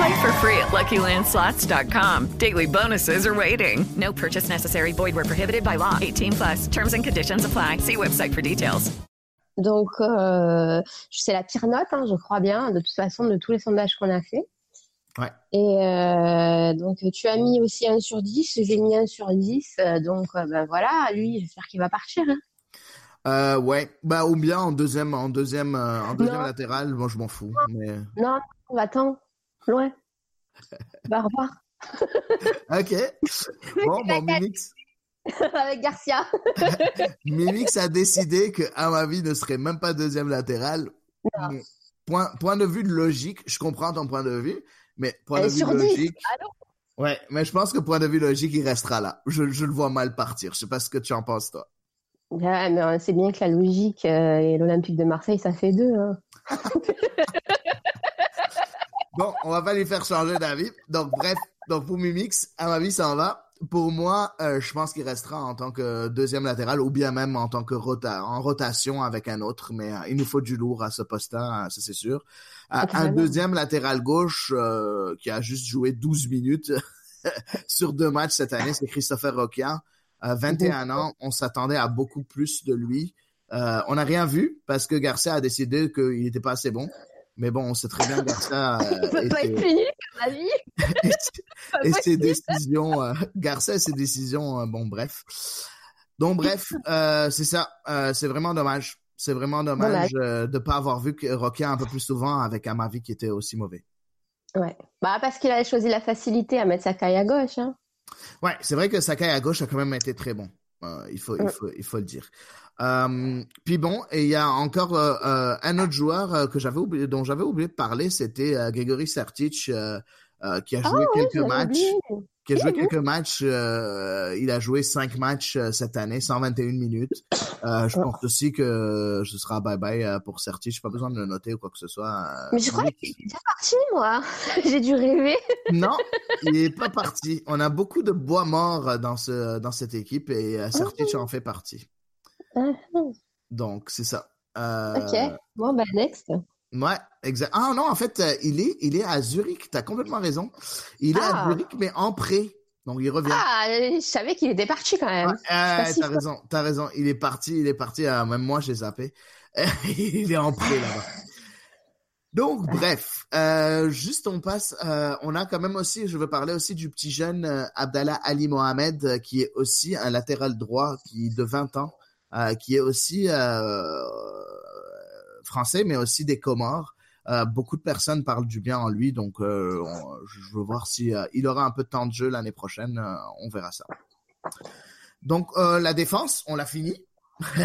Play for free at LuckyLandSlots.com. Daily bonuses are waiting. No purchase necessary. Void where prohibited by law. 18 plus. Terms and conditions apply. See website for details. Donc, euh, c'est la pire note, hein, je crois bien, de toute façon, de tous les sondages qu'on a fait. Ouais. Et euh, donc, tu as mis aussi 1 sur 10, j'ai mis 1 sur 10. euh, donc, euh, ben voilà, lui, j'espère qu'il va partir. hein. Euh, ouais, bah ou bien en deuxième, en deuxième, euh, en deuxième Non. latéral. Moi, je m'en fous. Mais Non, va-t'en, loin. Va revoir. ok. Bon, bon, Mimix, Avec Garcia. Mimix a décidé que Amavi ne serait même pas deuxième latéral. Mais Point, point de vue de logique, je comprends ton point de vue, mais point Elle de vue sur 10. logique. Allô Ouais, mais je pense que point de vue logique, il restera là. Je, je le vois mal partir. Je sais pas ce que tu en penses, toi. Ouais, mais on sait bien que la logique euh, et l'Olympique de Marseille, ça fait deux. hein. Bon, on va pas lui faire changer d'avis. Donc, bref, donc pour Mimix, à ma vie, ça en va. Pour moi, euh, je pense qu'il restera en tant que deuxième latéral ou bien même en tant que rota en rotation avec un autre. Mais euh, il nous faut du lourd à ce poste-là, ça c'est sûr. Euh, un deuxième latéral gauche euh, qui a juste joué 12 minutes sur deux matchs cette année, c'est Christopher Roquia. Euh, 21 ans, on s'attendait à beaucoup plus de lui. Euh, on n'a rien vu parce que Garcia a décidé qu'il n'était pas assez bon. Mais bon, on sait très bien que euh, Il peut pas être fini, la vie. et ses décisions, euh, Garcia et ses décisions, euh, bon bref. Donc bref, euh, c'est ça, euh, c'est vraiment dommage. C'est vraiment dommage, Dommage. de pas avoir vu Roquia un peu plus souvent avec Amavi qui était aussi mauvais. Ouais. Bah, parce qu'il avait choisi la facilité à mettre sa caille à gauche. Hein. Ouais, c'est vrai que Sakai à gauche a quand même été très bon. Euh, il faut, il faut, il faut le dire. Euh, puis bon, et il y a encore euh, euh, un autre joueur euh, que j'avais oublié, dont j'avais oublié de parler, c'était Gregory Sertic, euh, qui a joué Ah ouais, quelques matchs. oublié. qui a joué quelques matchs. euh, il a joué cinq matchs euh, cette année, 121 minutes. Je pense aussi que ce sera bye-bye euh, pour Serti. J'ai pas besoin de le noter ou quoi que ce soit. Mais je crois qu'il est déjà parti, moi. J'ai dû rêver. Non, il est pas parti. On a beaucoup de bois morts dans ce dans cette équipe et euh, Sertic en fait partie. Ah, Donc c'est ça. Euh, ok. Bon, bah, next. Ouais, exact. Ah non, en fait, euh, il est il est à Zurich. T'as complètement raison. Il est à Ah. Zurich, mais en prêt. Donc il revient. Ah, je savais qu'il était parti quand même. Pas euh, t'as raison, t'as raison. Il est parti, il est parti. euh, même moi, j'ai zappé. il est en prêt là-bas. Donc, bref, euh, juste on passe, euh, on a quand même aussi, je veux parler aussi du petit jeune euh, Abdallah Ali Mohamed, euh, qui est aussi un latéral droit qui de 20 ans, euh, qui est aussi euh, français, mais aussi des Comores. Euh, beaucoup de personnes parlent du bien en lui, donc euh, on- je veux voir si euh, il aura un peu de temps de jeu l'année prochaine. euh, on verra ça. Donc euh, la défense, on l'a fini.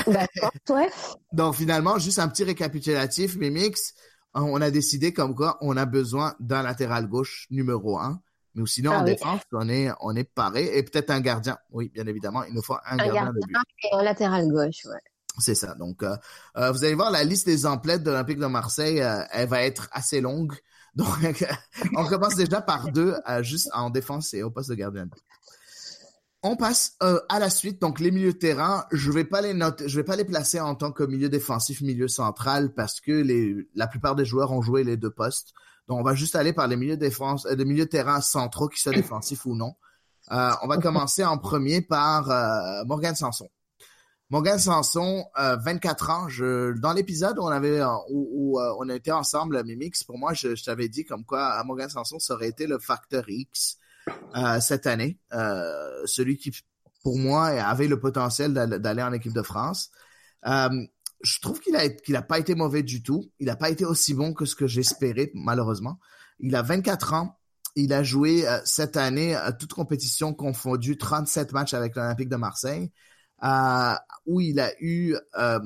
Ouais. Donc finalement, juste un petit récapitulatif, Mimix, euh, on a décidé comme quoi on a besoin d'un latéral gauche numéro un. Mais sinon, Ah en oui. défense, on est, on est paré. Et peut-être un gardien. Oui, bien évidemment, il nous faut un, Un gardien, gardien de but. et un latéral gauche, ouais. C'est ça. Donc, euh, euh, vous allez voir, la liste des emplettes de l'Olympique de Marseille, euh, elle va être assez longue. Donc, on commence déjà par deux, juste en défense et au poste de gardien. On passe à la suite. Donc, les milieux de terrain, je vais pas les noter, je vais pas les placer en tant que milieu défensif, milieu central, parce que les, la plupart des joueurs ont joué les deux postes. Donc, on va juste aller par les milieux défense, euh, les milieux de terrain centraux, qui soient défensifs ou non. Euh, on va commencer en premier par euh, Morgan Sanson. Morgan Sanson, euh, 24 ans. Je, dans l'épisode où on avait euh, où, où, euh, on était ensemble, Mimix, pour moi, je, je t'avais dit comme quoi euh, Morgan Sanson ça aurait été le facteur X euh, cette année, euh, celui qui, pour moi, avait le potentiel d'aller en équipe de France. Euh, je trouve qu'il a pas été mauvais du tout. Il n'a pas été aussi bon que ce que j'espérais, malheureusement. Il a 24 ans. Il a joué euh, cette année, euh, toute compétition confondue, 37 matchs avec l'Olympique de Marseille euh, où il a eu euh,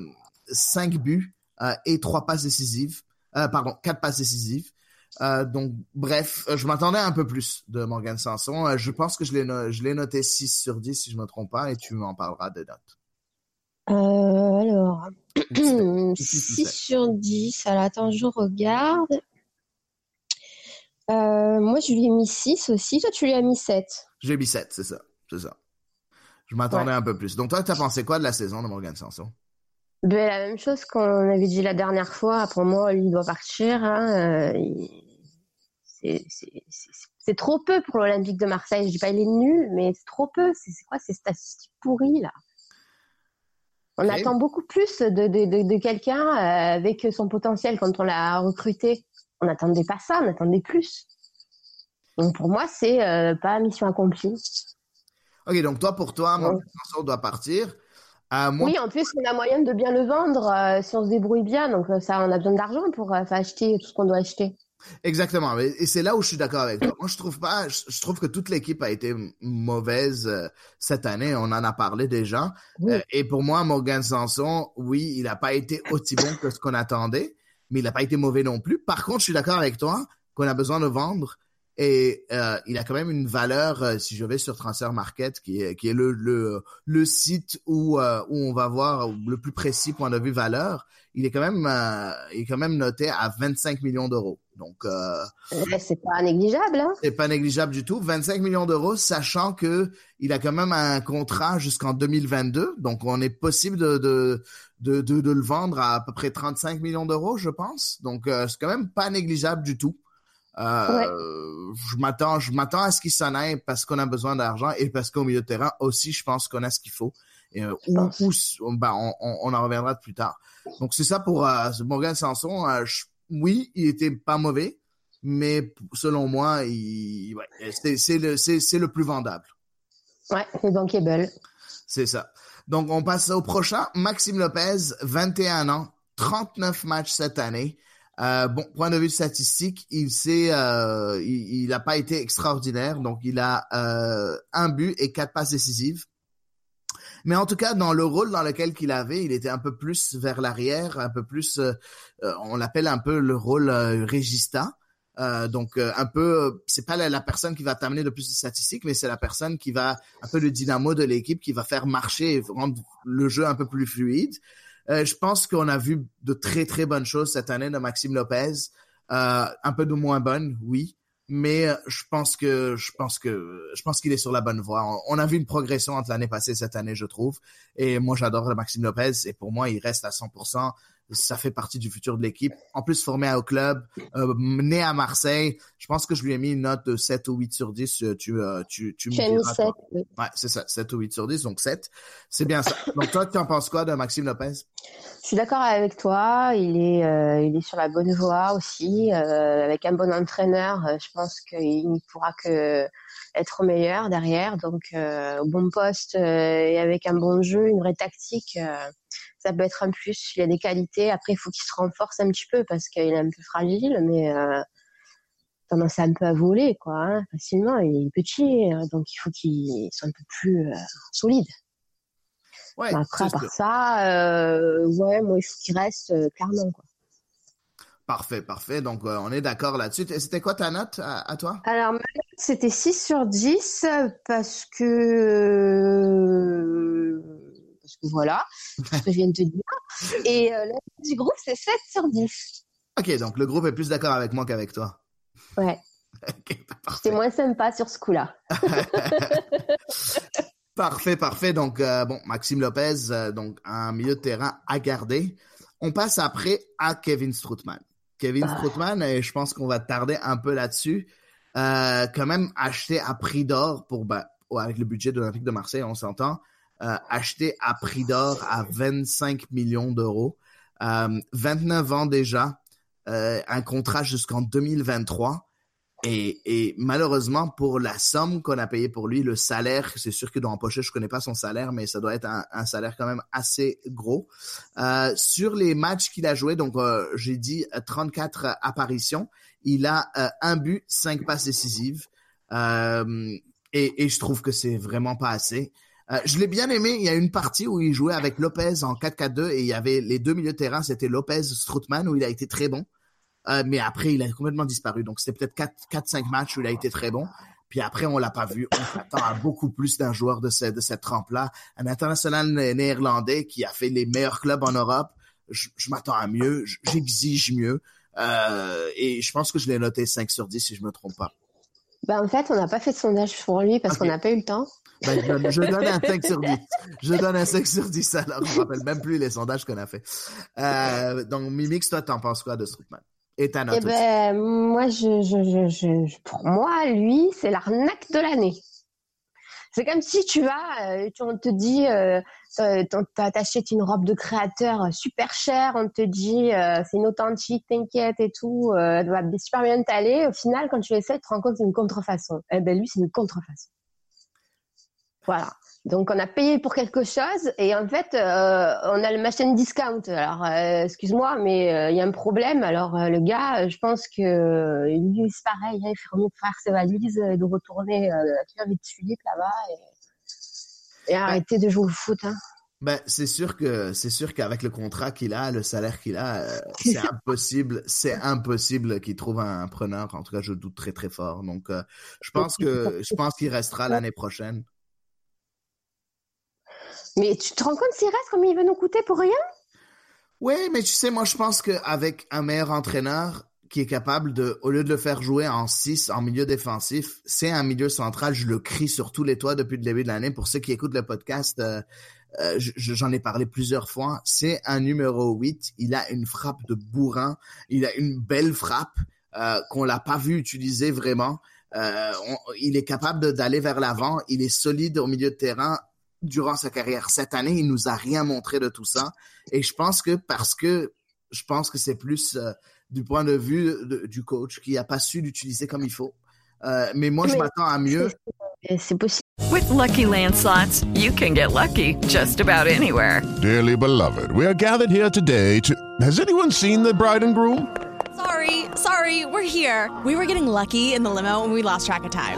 cinq buts euh, et trois passes décisives. Pardon, quatre passes décisives. Donc, bref, je m'attendais un peu plus de Morgan Sanson. Je pense que je l'ai noté 6 sur 10, si je me trompe pas, et tu m'en parleras de notes. Euh, alors, Ici, 6 sur 10. Alors, attends, je regarde. Euh, moi, je lui ai mis 6 aussi. Toi, tu lui as mis 7. J'ai mis 7, c'est ça. C'est ça. Je m'attendais Ouais. un peu plus. Donc, toi, t'as pensé quoi de la saison de Morgan Sanson? Ben, la même chose qu'on avait dit la dernière fois. Pour moi, lui, il doit partir. hein. Euh, c'est- trop peu pour l'Olympique de Marseille. Je dis pas il est nul, mais c'est trop peu. C'est c'est quoi ces statistiques pourries, là? On attend beaucoup plus de, de, de, de quelqu'un euh, avec son potentiel quand on l'a recruté. On n'attendait pas ça, on attendait plus. Donc pour moi, c'est euh, pas mission accomplie. Ok, donc toi, pour toi, Sanson doit partir. Euh, moi, Oui, en plus, on a moyen de bien le vendre euh, si on se débrouille bien. Donc ça, on a besoin d'argent pour acheter tout ce qu'on doit acheter. Exactement. Et c'est là où je suis d'accord avec toi. Moi, je trouve pas, je, trouve que toute l'équipe a été mauvaise euh, cette année. On en a parlé déjà. Euh, et pour moi, Morgan Sanson, oui, il n'a pas été aussi bon que ce qu'on attendait, mais il n'a pas été mauvais non plus. Par contre, je suis d'accord avec toi qu'on a besoin de vendre. Et euh, il a quand même une valeur, euh, si je vais sur Transfer Market, qui est, qui est le, le, le site où, où on va voir le plus précis point de vue valeur, il est quand même, euh, il est quand même noté à 25 millions d'euros. Donc, euh, c'est pas négligeable. Hein c'est pas négligeable du tout. 25 millions d'euros, sachant que il a quand même un contrat jusqu'en 2022. Donc, on est possible de, de, de, de, de le vendre à à peu près 35 millions d'euros, je pense. Donc, euh, c'est quand même pas négligeable du tout. Euh, Je m'attends, je m'attends à ce qu'il s'en aille parce qu'on a besoin d'argent et parce qu'au milieu de terrain aussi, je pense qu'on a ce qu'il faut. Et, euh, ou, ou- ben, on, on, on en reviendra plus tard. Donc, c'est ça pour euh, Morgan Sanson. Euh, je- oui, il était pas mauvais, mais selon moi, il, ouais, c'est, le, plus vendable. Ouais, c'est bankable. C'est ça. Donc, on passe au prochain. Maxime Lopez, 21 ans, 39 matchs cette année. Euh, bon, point de vue statistique, il s'est, euh, il, il a pas été extraordinaire. Donc, il a euh, un but et quatre passes décisives. Mais en tout cas, dans le rôle dans lequel qu'il avait, il était un peu plus vers l'arrière, un peu plus, euh, euh, on l'appelle un peu le rôle euh, régista. Euh, donc euh, un peu, euh, c'est pas la, personne qui va t'amener le plus de statistiques, mais c'est la personne qui va un peu le dynamo de l'équipe, qui va faire marcher rendre le jeu un peu plus fluide. Je pense qu'on a vu de très très bonnes choses cette année de Maxime Lopez, un peu de moins bonnes, oui, mais euh, je pense que je pense que je pense qu'il est sur la bonne voie. On, a vu une progression entre l'année passée et cette année, je trouve. Et moi, j'adore Maxime Lopez et pour moi, il reste à 100% ça fait partie du futur de l'équipe. En plus, formé au club, euh, né à Marseille, je pense que je lui ai mis une note de 7 ou 8 sur 10. euh, Tu, euh, tu, tu me Tu as mis diras, toi. 7, oui. Ouais, c'est ça, 7 ou 8 sur 10, donc 7. C'est bien ça. Donc toi, tu en penses quoi de Maxime Lopez? Je suis d'accord avec toi. Il est, euh, il est sur la bonne voie aussi. Euh, avec un bon entraîneur, euh, je pense qu'il ne pourra que être meilleur derrière. Donc, euh, au bon poste euh, et avec un bon jeu, une vraie tactique, euh, ça peut être un plus. Il a des qualités. Après, il faut qu'il se renforce un petit peu parce qu'il est un peu fragile, mais tendance un peu à voler, quoi, hein, facilement. Il est petit, donc il faut qu'il soit un peu plus euh, solide. Ouais, Après, à part ça, euh, ouais, moi, il faut qu'il reste euh, clairement, quoi. Parfait, parfait. Donc, euh, on est d'accord là-dessus. Et C'était quoi ta note à, à toi? Alors, ma note, c'était 6 sur 10 euh, parce que, euh, parce que voilà, ce que je viens de te dire. Et euh, la note du groupe, c'est 7 sur 10. Ok, donc le groupe est plus d'accord avec moi qu'avec toi. Ouais. J'étais moins sympa sur ce coup-là. Parfait, parfait. Donc, euh, bon, Maxime Lopez, donc un milieu de terrain à garder. On passe après à Kevin Strootman. Kevin Ah. Et je pense qu'on va tarder un peu là-dessus. Euh, quand même acheté à prix d'or pour, ben, avec le budget de l'Olympique de Marseille, on s'entend. Euh, acheté à prix d'or à 25 millions d'euros. Euh, 29 ans déjà. Euh, un contrat jusqu'en 2023. Et, et malheureusement, pour la somme qu'on a payée pour lui, le salaire, c'est sûr que dans empocher, je connais pas son salaire, mais ça doit être un, un salaire quand même assez gros. Euh, sur les matchs qu'il a joué, donc euh, j'ai dit euh, 34 apparitions, il a euh, un but, cinq passes décisives, euh, et, et je trouve que c'est vraiment pas assez. Euh, je l'ai bien aimé. Il y a une partie où il jouait avec Lopez en 4-4-2 et il y avait les deux milieux de terrain, c'était Lopez, Strootman où il a été très bon. Euh, mais après, il a complètement disparu. Donc, c'était peut-être 4-5 matchs où il a été très bon. Puis après, on l'a pas vu. On s'attend à beaucoup plus d'un joueur de, ce, de cette trempe-là. Un international né- néerlandais qui a fait les meilleurs clubs en Europe. Je, je m'attends à mieux. J'exige mieux. Euh, et je pense que je l'ai noté 5 sur 10 si je me trompe pas. Ben, en fait, on n'a pas fait de sondage pour lui parce qu'on n'a pas eu le temps. Ben, je, donne, je donne un 5 sur 10. Je donne un 5 sur 10 alors. Je me rappelle même plus les sondages qu'on a fait. Euh, donc, Mimix, toi, t'en penses quoi de Strootman? Et ta note Eh ben, moi, je, je, je, pour moi, lui, c'est l'arnaque de l'année. C'est comme si tu vas, euh, tu- on te dit, euh, euh, t'achètes une robe de créateur euh, super chère, on te dit, euh, c'est une authentique, t'inquiète et tout, euh, elle va super bien t'aller. Au final, quand tu essaies, tu te rends compte que c'est une contrefaçon. Eh ben, lui, c'est une contrefaçon. Voilà. Donc, on a payé pour quelque chose et en fait, euh, on a le machine discount. Alors, euh, excuse-moi, mais euh, il y a un problème. Alors, le gars, je pense que lui, c'est pareil. hein, il fait mieux de faire ses valises et de retourner à Clermont de Tulipe là-bas et, et arrêter de jouer au foot. Hein. Ben, c'est sûr que c'est sûr qu'avec le contrat qu'il a, le salaire qu'il a, euh, c'est impossible, c'est impossible qu'il trouve un preneur. En tout cas, je doute très très fort. Donc, euh, je pense que je pense qu'il restera l'année prochaine. Mais tu te rends compte s'il reste, combien il va nous coûter pour rien? Oui, mais tu sais, moi, je pense qu'avec un meilleur entraîneur qui est capable de, au lieu de le faire jouer en 6 en milieu défensif, c'est un milieu central. Je le crie sur tous les toits depuis le début de l'année. Pour ceux qui écoutent le podcast, euh, euh, je- j'en ai parlé plusieurs fois. C'est un numéro 8. Il a une frappe de bourrin. Il a une belle frappe euh, qu'on l'a pas vu utiliser vraiment. Euh, il est capable d'aller vers l'avant. Il est solide au milieu de terrain durant sa carrière. Cette année, il nous a rien montré de tout ça. Et je pense que parce que je pense que c'est plus euh, du point de vue de- du coach qui a pas su l'utiliser comme il faut. Euh, mais moi, je Mais m'attends à mieux. C'est possible. With Lucky Land slots, you can get lucky just about anywhere. Dearly beloved, we are gathered here today to. Has anyone seen the bride and groom? Sorry, sorry, we're here. We were getting lucky in the limo and we lost track of time.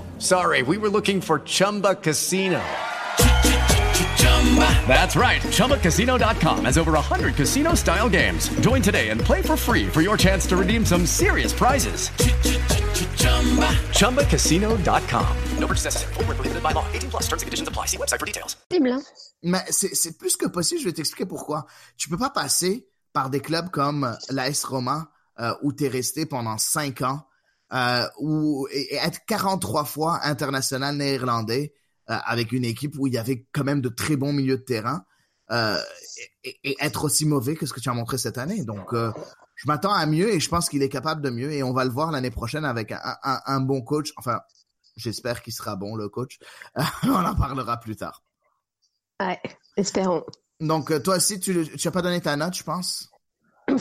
sorry, we were looking for Chumba Casino. That's right. ChumbaCasino.com has over 100 casino style games. Join today and play for free for your chance to redeem some serious prizes. ChumbaCasino.com. No purchase necessary. Prohibited by law. 18 plus terms and conditions apply. See website for details. Mais c'est c'est plus que possible, je vais t'expliquer pourquoi. Tu peux pas passer par des clubs comme l'AS Roma, euh, où tu es resté pendant 5 ans, euh, ou, et, être 43 fois international néerlandais, euh, avec une équipe où il y avait quand même de très bons milieux de terrain, euh, et, et être aussi mauvais que ce que tu as montré cette année. Donc, euh, je m'attends à mieux et je pense qu'il est capable de mieux et on va le voir l'année prochaine avec un, un, un bon coach. Enfin, j'espère qu'il sera bon, le coach. on en parlera plus tard. Ouais, espérons. Donc, toi aussi, tu tu as pas donné ta note, je pense?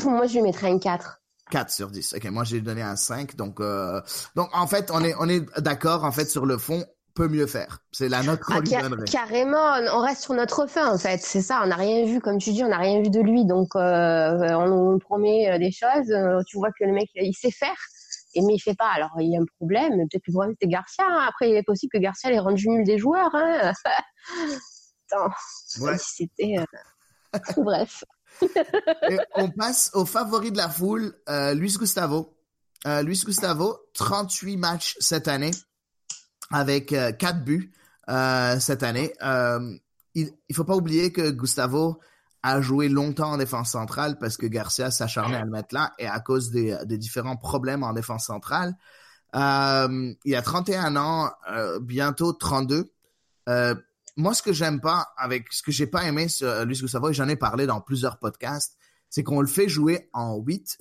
Moi, je lui mettrais un 4. 4 sur 10. OK, moi j'ai donné un 5 donc euh, donc en fait, on est on est d'accord en fait sur le fond, peut mieux faire. C'est la note qu'on Ah, lui donnerait. carrément, on reste sur notre fin en fait, c'est ça. On n'a rien vu, comme tu dis, on n'a rien vu de lui, donc euh, on nous promet euh, des choses. Tu vois que le mec, il sait faire, et mais il fait pas. Alors il y a un problème. Peut-être que le problème c'était Garcia. hein. Après, il est possible que Garcia les rendu nul des joueurs. Hein. Attends, Ouais. c'était. euh, Bref. On passe au favori de la foule, euh, Luis Gustavo. Euh, Luis Gustavo, 38 matchs cette année, avec euh, 4 buts euh, cette année. Il, il faut pas oublier que Gustavo a joué longtemps en défense centrale parce que Garcia s'acharnait à le mettre là et à cause des, différents problèmes en défense centrale. Il a 31 ans, bientôt 32. Moi, ce que j'aime pas avec ce que j'ai pas aimé sur Luis Gustavo, et j'en ai parlé dans plusieurs podcasts, c'est qu'on le fait jouer en 8.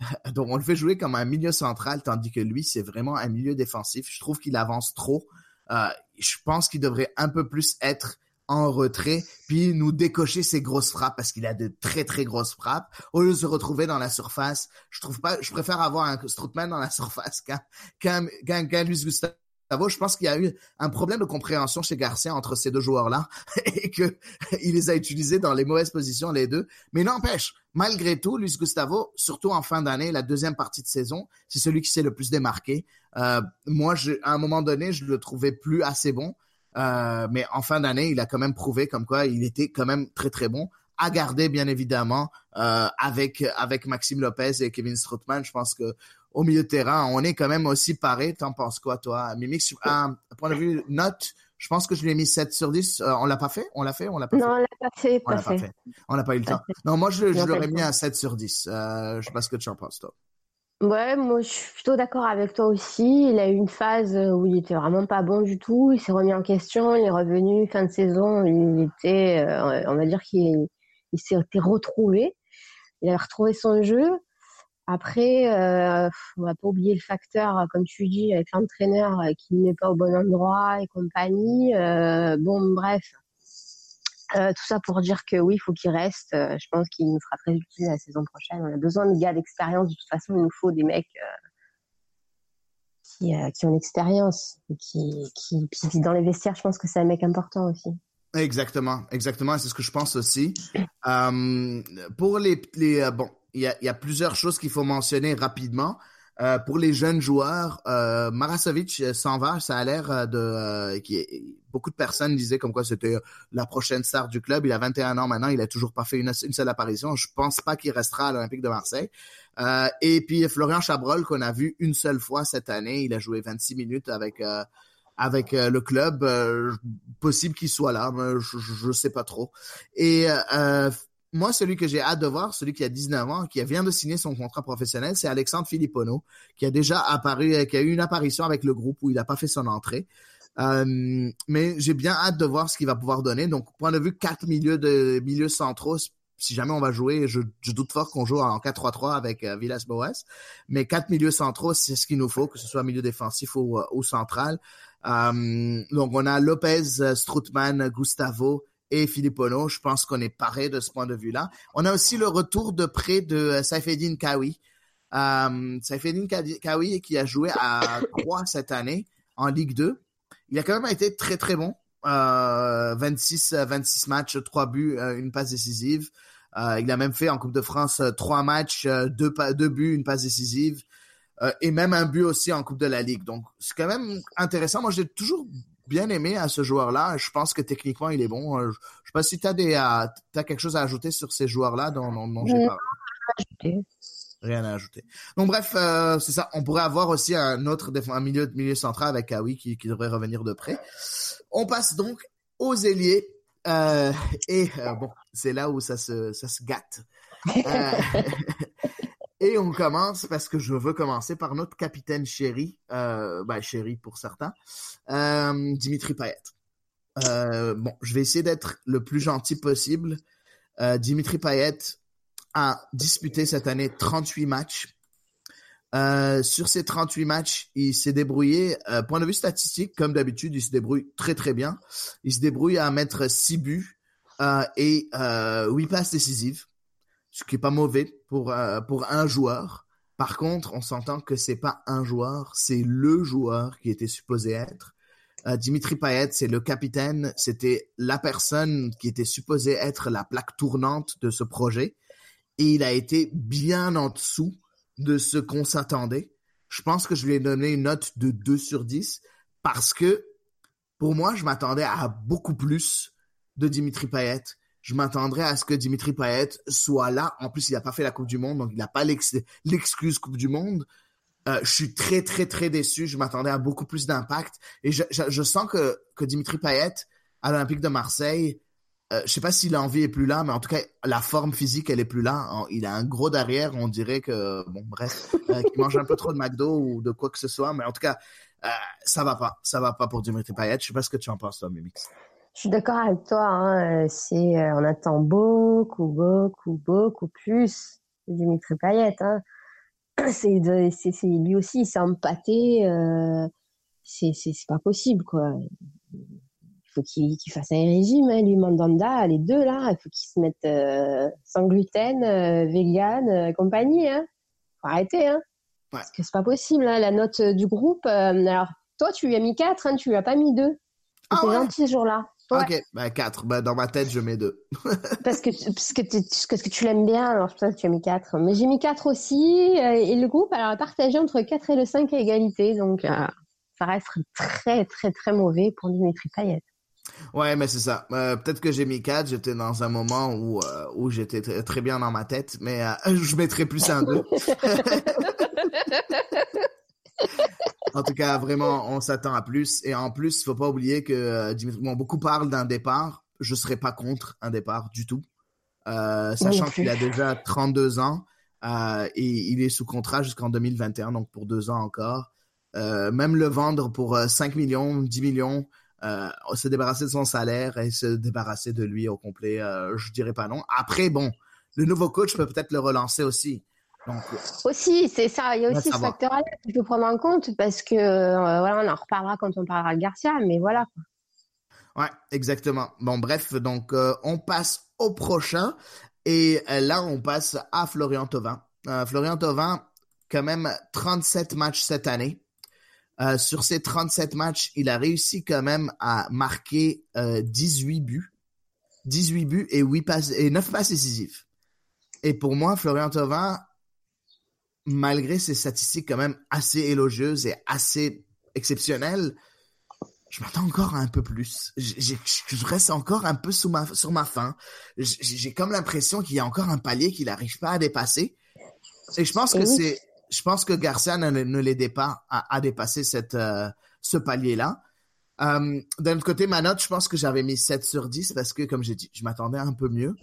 Donc, on le fait jouer comme un milieu central, tandis que lui, c'est vraiment un milieu défensif. Je trouve qu'il avance trop. Euh, je pense qu'il devrait un peu plus être en retrait, puis nous décocher ses grosses frappes parce qu'il a de très très grosses frappes. Au lieu de se retrouver dans la surface, je trouve pas, je préfère avoir un Strootman dans la surface qu'un qu'un qu'un qu'un Luis Gustavo. Je pense qu'il y a eu un problème de compréhension chez Garcia entre ces deux joueurs-là et que il les a utilisés dans les mauvaises positions les deux. Mais n'empêche, malgré tout, Luis Gustavo, surtout en fin d'année, la deuxième partie de saison, c'est celui qui s'est le plus démarqué. Euh, moi, je, à un moment donné, je le trouvais plus assez bon. Euh, mais en fin d'année, il a quand même prouvé comme quoi il était quand même très très bon. À garder bien évidemment euh, avec avec Maxime Lopez et Kevin Strootman. Je pense que au milieu de terrain, on est quand même aussi paré. T'en penses quoi, toi, Mimix À point de vue note, je pense que je lui ai mis 7 sur 10. Euh, on l'a pas fait? On l'a fait? On l'a pas Non, fait? on l'a pas fait, On pas l'a pas fait. On n'a pas eu le Pas temps. fait. Non, moi, je, pas l'aurais mis à 7 sur 10. Euh, je sais pas ce que tu en penses, toi. Ouais, moi je suis plutôt d'accord avec toi aussi. Il a eu une phase où il était vraiment pas bon du tout. Il s'est remis en question. Il est revenu fin de saison. Il était, euh, on va dire qu'il il s'est retrouvé. Il a retrouvé son jeu. Après, euh, on va pas oublier le facteur, euh, comme tu dis, avec l'entraîneur euh, qui ne met pas au bon endroit et compagnie. Euh, bon, bref. Tout ça pour dire que oui, il faut qu'il reste. Je pense qu'il nous sera très utile la saison prochaine. On a besoin de gars d'expérience. De toute façon, il nous faut des mecs qui, ont l'expérience et qui, qui, puis dans les vestiaires, je pense que c'est un mec important aussi. Exactement, exactement, c'est ce que je pense aussi. Pour les, les bon, il y a, plusieurs choses qu'il faut mentionner rapidement. Euh, pour les jeunes joueurs, euh, Marasovic euh, s'en va, ça a l'air euh, de beaucoup de personnes disaient comme quoi c'était la prochaine star du club. Il a 21 ans maintenant, il a toujours pas fait une, seule apparition. Je pense pas qu'il restera à l'Olympique de Marseille. Et puis Florian Chabrol qu'on a vu une seule fois cette année, il a joué 26 minutes avec avec le club. Possible qu'il soit là, mais je, je, sais pas trop. Et moi, celui que j'ai hâte de voir, celui qui a 19 ans, qui vient de signer son contrat professionnel, c'est Alexandre Filippono, qui a déjà apparu, euh, qui a eu une apparition avec le groupe où il n'a pas fait son entrée. Euh, mais j'ai bien hâte de voir ce qu'il va pouvoir donner. Donc, point de vue quatre milieux de milieux centraux, si jamais on va jouer, je, doute fort qu'on joue en 4-3-3 avec euh, Villas-Boas. Mais quatre milieux centraux, c'est ce qu'il nous faut, que ce soit milieu défensif ou, ou central. Euh, donc, on a Lopez, euh, Strootman, Gustavo et Filippono. Je pense qu'on est paré de ce point de vue-là. On a aussi le retour de près de euh, Saifeddin Kawi. Euh, Kawi qui a joué à 3 cette année en Ligue 2. Il a quand même été très très bon. Euh, 26, 26 matchs, 3 buts, euh, une passe décisive. Euh, il a même fait en Coupe de France 3 matchs, 2, deux buts, une passe décisive. Euh, et même un but aussi en Coupe de la Ligue. Donc, c'est quand même intéressant. Moi, j'ai toujours bien aimé à ce joueur-là. Je pense que techniquement, il est bon. Euh, Je sais pas si tu as, des, quelque chose à ajouter sur ces joueurs-là dont, dont, dont j'ai parlé. Rien à ajouter. Donc bref, euh, c'est ça. On pourrait avoir aussi un autre un milieu milieu central avec Kawi qui, qui devrait revenir de près. On passe donc aux ailiers. Euh, et euh, bon, c'est là où ça se ça se gâte. Euh, et on commence parce que je veux commencer par notre capitaine chéri, euh, ben chéri pour certains, euh, Dimitri Payet. Euh, bon, je vais essayer d'être le plus gentil possible. Euh, Dimitri Payet a disputé cette année 38 matchs. Euh, sur ces 38 matchs, il s'est débrouillé, euh, point de vue statistique, comme d'habitude, il se débrouille très très bien. Il se débrouille à mettre 6 buts et euh, 8 passes décisives, ce qui est pas mauvais pour, euh, pour un joueur. Par contre, on s'entend que c'est pas un joueur, c'est le joueur qui était supposé être. Euh, Dimitri Payet, c'est le capitaine, c'était la personne qui était supposée être la plaque tournante de ce projet et il a été bien en dessous de ce qu'on s'attendait. Je pense que je lui ai donné une note de 2 sur 10 parce que pour moi, je m'attendais à beaucoup plus de Dimitri Payet. Je m'attendrais à ce que Dimitri Payet soit là. En plus, il n'a pas fait la Coupe du Monde, donc il n'a pas l'ex- l'excuse Coupe du Monde. Euh, je suis très, très, très déçu. Je m'attendais à beaucoup plus d'impact. Et je, sens que, Dimitri Payet, à l'Olympique de Marseille, euh, je sais pas si l'envie est plus là, mais en tout cas, la forme physique, elle est plus là. Il a un gros derrière, on dirait que, bon, bref, euh, qu'il mange un peu trop de McDo ou de quoi que ce soit. Mais en tout cas, euh, ça va pas. Ça va pas pour Dimitri Payet. Je sais pas ce que tu en penses, toi, Mimix. Je suis d'accord avec toi. Hein. euh, C'est, euh, on attend beaucoup, beaucoup, beaucoup plus de Dimitri Payet. Hein. C'est, de- c'est, c'est lui aussi, il s'est empâté. Euh, c'est, c'est, c'est pas possible, quoi. Il faut qu'il, qu'il fasse un régime, hein, lui, Mandanda, les deux là. Il faut qu'ils se mettent euh, sans gluten, euh, vegan, compagnie. Hein. Faut arrêter, hein. Parce que c'est pas possible. Hein. La note du groupe. alors, toi, tu lui as mis 4, hein, tu lui as pas mis 2. T'es gentil ce jour-là. Ouais. Ok, ben 4. Ben, dans ma tête, je mets 2. Parce que, parce que, tu- parce que tu l'aimes bien, alors je pense que tu as mis 4. Mais j'ai mis 4 aussi. euh, et le groupe, alors, est partagé entre 4 et le 5 à égalité. Donc, euh, ça reste très, très, très mauvais pour Dimitri Payet. Ouais, mais c'est ça. Euh, Peut-être que j'ai mis 4. J'étais dans un moment où, euh, où j'étais très, très bien dans ma tête, mais euh, je mettrais plus un 2. En tout cas, vraiment, on s'attend à plus. Et en plus, il faut pas oublier que euh, Dimitri, bon, beaucoup parlent d'un départ. Je serais pas contre un départ du tout. Euh, sachant qu'il a déjà 32 ans euh, et il est sous contrat jusqu'en 2021, donc pour deux ans encore. Euh, même le vendre pour euh, 5 millions, 10 millions, se débarrasser de son salaire et se débarrasser de lui au complet, je dirais pas non. Après, bon, le nouveau coach peut peut-être le relancer aussi. Donc, Aussi, c'est ça. Il y a aussi ce facteur-là qu'il faut prendre en compte parce que, euh, voilà, on en reparlera quand on parlera de Garcia. Mais voilà. Ouais, exactement. Bon, bref, donc euh, on passe au prochain et euh, là on passe à Florian Thauvin. Euh, Florian Thauvin, quand même 37 matchs cette année. Euh, sur ces 37 matchs, il a réussi quand même à marquer euh, 18 buts. 18 buts et 8 passes et 9 passes décisives. Et pour moi, Florian Thauvin, malgré ses statistiques quand même assez élogieuses et assez exceptionnelles, je m'attends encore à un peu plus. Je reste encore un peu sous ma, sur ma faim. J'ai comme l'impression qu'il y a encore un palier qu'il n'arrive pas à dépasser. Et je pense que c'est, je pense que Garcia ne, ne l'aidait pas à, à dépasser cette, euh, ce palier-là. Euh, D'un autre côté, ma note, je pense que j'avais mis 7 sur 10 parce que, comme j'ai dit, je m'attendais un peu mieux.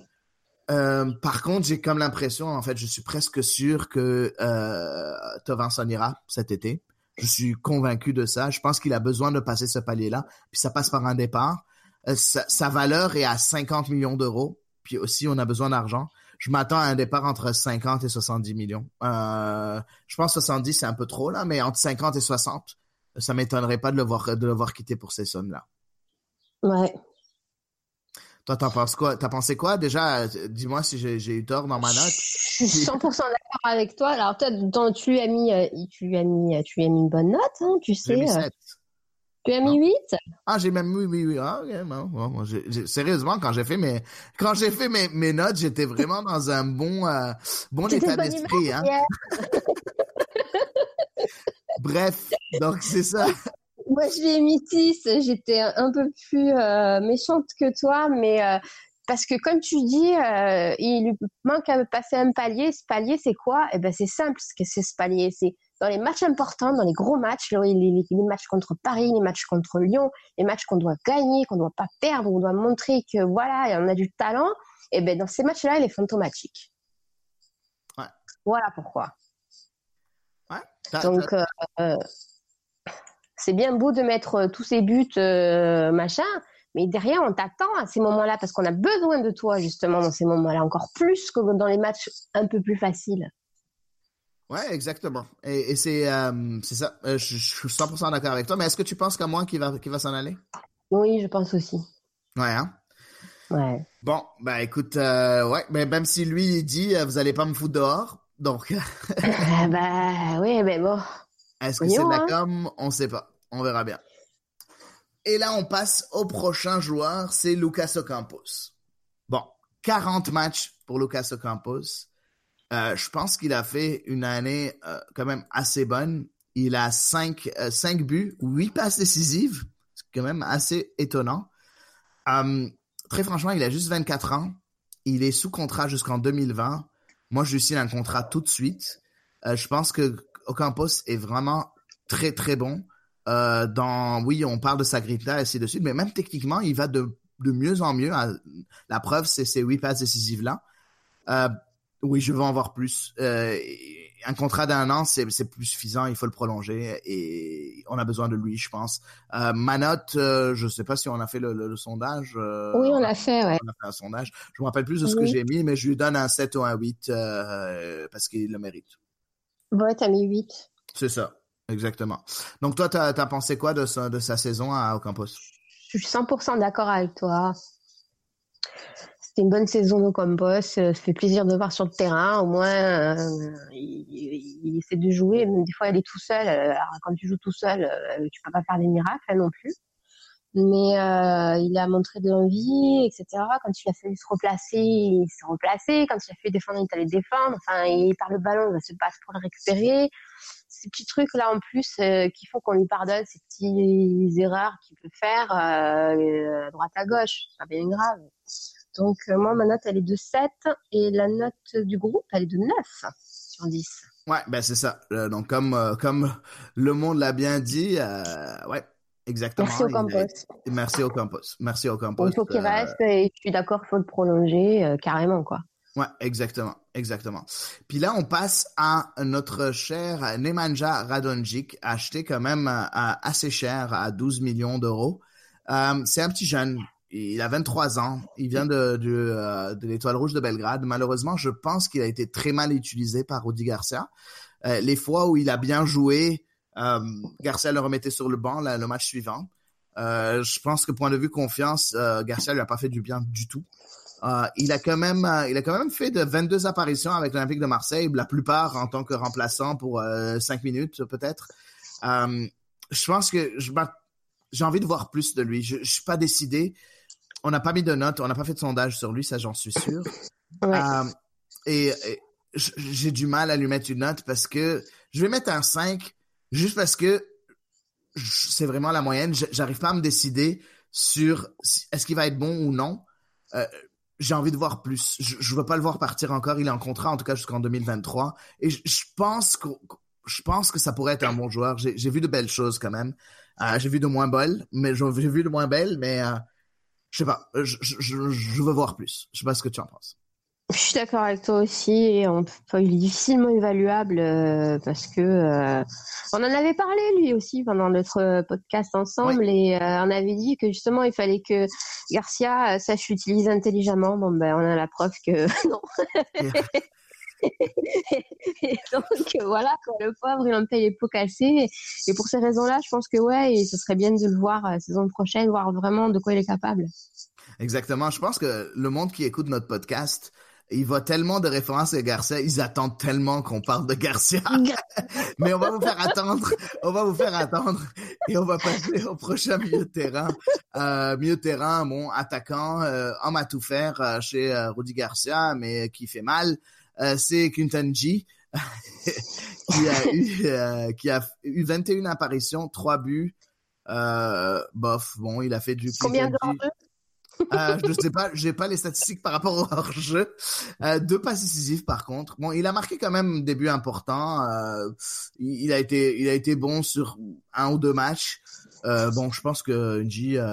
Euh, par contre, j'ai comme l'impression, en fait, je suis presque sûr que euh, Tovin s'en ira cet été. Je suis convaincu de ça. Je pense qu'il a besoin de passer ce palier-là. Puis ça passe par un départ. Euh, sa, sa valeur est à 50 millions d'euros. Puis aussi, on a besoin d'argent. Je m'attends à un départ entre 50 et 70 millions. Euh, je pense 70, c'est un peu trop, là, mais entre 50 et 60, ça m'étonnerait pas de le voir, de le voir quitter pour ces sommes-là. Ouais. Toi, t'en penses quoi? T'as pensé quoi? Déjà, euh, dis-moi si j'ai eu tort dans ma note. Je suis 100% d'accord avec toi. Alors, toi, dans- tu lui as mis, euh, tu lui as mis, tu lui as mis une bonne note, hein, tu sais. Mis euh. 7. Tu as mis 8? Ah, j'ai même oui, oui. Ah, ok, bon, bon, sérieusement, quand j'ai fait mes, quand j'ai fait mes, mes notes, j'étais vraiment dans un bon, euh, bon état d'esprit, hein. Bref, donc c'est ça. Moi, je lui ai mis 6. J'étais un peu plus euh, méchante que toi, mais euh, parce que comme tu dis, euh, il lui manque à passer un palier. Ce palier, c'est quoi? Eh ben, c'est simple. Ce que c'est ce palier, c'est dans les matchs importants, dans les gros matchs, les, les- les matchs contre Paris, les matchs contre Lyon, les matchs qu'on doit gagner, qu'on doit pas perdre, on doit montrer que voilà, on a du talent. Et ben, dans ces matchs-là, il est fantomatique. Ouais. Voilà pourquoi. Donc, euh, c'est bien beau de mettre euh, tous ces buts, euh, machin, mais derrière, on t'attend à ces moments-là parce qu'on a besoin de toi, justement, dans ces moments-là, encore plus que dans les matchs un peu plus faciles. Ouais, exactement. Et, et c'est euh, ça. Je, je suis 100% d'accord avec toi. Mais est-ce que tu penses qu'à moi qui va, qui va s'en aller? Oui, je pense aussi. Ouais, hein? Ouais. Bon, ben écoute, euh, ouais, ben, même si lui il dit euh, vous allez pas me foutre dehors, donc Ah bah, oui, mais bon. Est-ce que c'est de la hein. com? On sait pas. On verra bien. Et là, on passe au prochain joueur, c'est Lucas Ocampos. Bon, 40 matchs pour Lucas Ocampos. Euh, je pense qu'il a fait une année euh, quand même assez bonne. Il a 5 euh, cinq buts, 8 passes décisives. C'est quand même assez étonnant. Euh, très franchement, il a juste 24 ans. Il est sous contrat jusqu'en 2020. Moi, je lui signe un contrat tout de suite. Euh, je pense que Ocampos est vraiment très, très bon. Euh, dans, oui, on parle de sa grinta et ainsi de suite, mais même techniquement, il va de, de mieux en mieux. À- La preuve, c'est ces huit passes décisives-là. Euh, oui, je veux en voir plus. Euh, un contrat d'un an, c'est plus suffisant. Il faut le prolonger et on a besoin de lui, je pense. Euh, ma note, euh, je sais pas si on a fait le, le- le sondage. euh, Oui, on l'a fait, ouais. on a fait un sondage. Je me rappelle plus de ce que j'ai mis, mais je lui donne un 7 ou un 8 euh, parce qu'il le mérite. Ouais, t'as mis 8. C'est ça, exactement. Donc toi, t'as as pensé quoi de sa, de sa saison à Ocampos? Je suis 100% d'accord avec toi. C'était une bonne saison de Campos. euh, Ça fait plaisir de voir sur le terrain. Au moins, euh, il, il- il essaie de jouer. Même des fois, il est tout seul. Euh, Alors, quand tu joues tout seul, tu peux pas faire des miracles hein, non plus. Mais euh, il a montré de l'envie, etc. Quand il a fallu se replacer, il s'est replacé. Quand il a fallu défendre, il est allé défendre. Enfin, il part le ballon, il se passe pour le récupérer. Ces petits trucs là en plus euh, qui font qu'on lui pardonne ces petites erreurs qu'il peut faire euh, droite à gauche. C'est pas bien grave. Donc euh, moi, ma note, elle est de 7 et la note du groupe, elle est de 9 sur 10. Ouais, ben c'est ça. Donc comme comme le monde l'a bien dit, ouais, exactement. Merci au Campos. Merci au Campos. Merci au Campos. Il faut qu'il Euh, reste et je suis d'accord, il faut le prolonger euh, carrément, quoi. Ouais, exactement, exactement. Puis là, on passe à notre cher Nemanja Radonjic, acheté quand même à- assez cher, à 12 millions d'euros. Euh, c'est un petit jeune, il a 23 ans, il vient de, de, euh, de l'Étoile Rouge de Belgrade. Malheureusement, je pense qu'il a été très mal utilisé par Rudi Garcia. Euh, les fois où il a bien joué, euh, Garcia le remettait sur le banc là, le match suivant. Euh, je pense que point de vue confiance, euh, Garcia lui a pas fait du bien du tout. Euh, il a quand même, euh, il a quand même fait de 22 apparitions avec l'Olympique de Marseille, la plupart en tant que remplaçant pour euh, 5 minutes peut-être. Euh, je pense que j'ai envie de voir plus de lui. Je, je suis pas décidé. On n'a pas mis de notes, on n'a pas fait de sondage sur lui, ça j'en suis sûr. Euh, et, et j'ai du mal à lui mettre une note parce que je vais mettre un 5 juste parce que c'est vraiment la moyenne. J'arrive pas à me décider sur est-ce qu'il va être bon ou non. Euh, j'ai envie de voir plus. Je, je veux pas le voir partir encore. Il est en contrat en tout cas jusqu'en 2023 et je, pense que je pense que ça pourrait être un bon joueur. J'ai vu de belles choses quand même. Euh, j'ai vu de moins belles, mais j'ai vu de moins belles, mais euh, je sais pas. Je, je veux voir plus. Je sais pas ce que tu en penses. Je suis d'accord avec toi aussi. Et on, enfin, il est difficilement évaluable euh, parce que euh, on en avait parlé lui aussi pendant notre euh, podcast ensemble et euh, on avait dit que justement il fallait que Garcia sache l'utiliser intelligemment. Bon ben on a la preuve que non. et donc voilà, le pauvre il en paye les pots cassés. Et pour ces raisons-là, je pense que ouais, et ce serait bien de le voir euh, saison prochaine, voir vraiment de quoi il est capable. Exactement. Je pense que le monde qui écoute notre podcast, il voit tellement de références à Garcia, ils attendent tellement qu'on parle de Garcia. Mais on va vous faire attendre, on va vous faire attendre et on va passer au prochain milieu de terrain. Euh, milieu de terrain, bon, attaquant, euh, homme à tout faire euh, chez euh, Rudy Garcia, mais qui fait mal. Euh, c'est Kuntanji qui a eu euh, qui a eu 21 apparitions, 3 buts, Euh, bof, bon, il a fait du Combien de. Euh, je sais pas, j'ai pas les statistiques par rapport au hors-jeu. Euh, deux passes décisives par contre. Bon, il a marqué quand même un début important. Euh, il, a été, il a été bon sur un ou deux matchs. Bon, je pense que G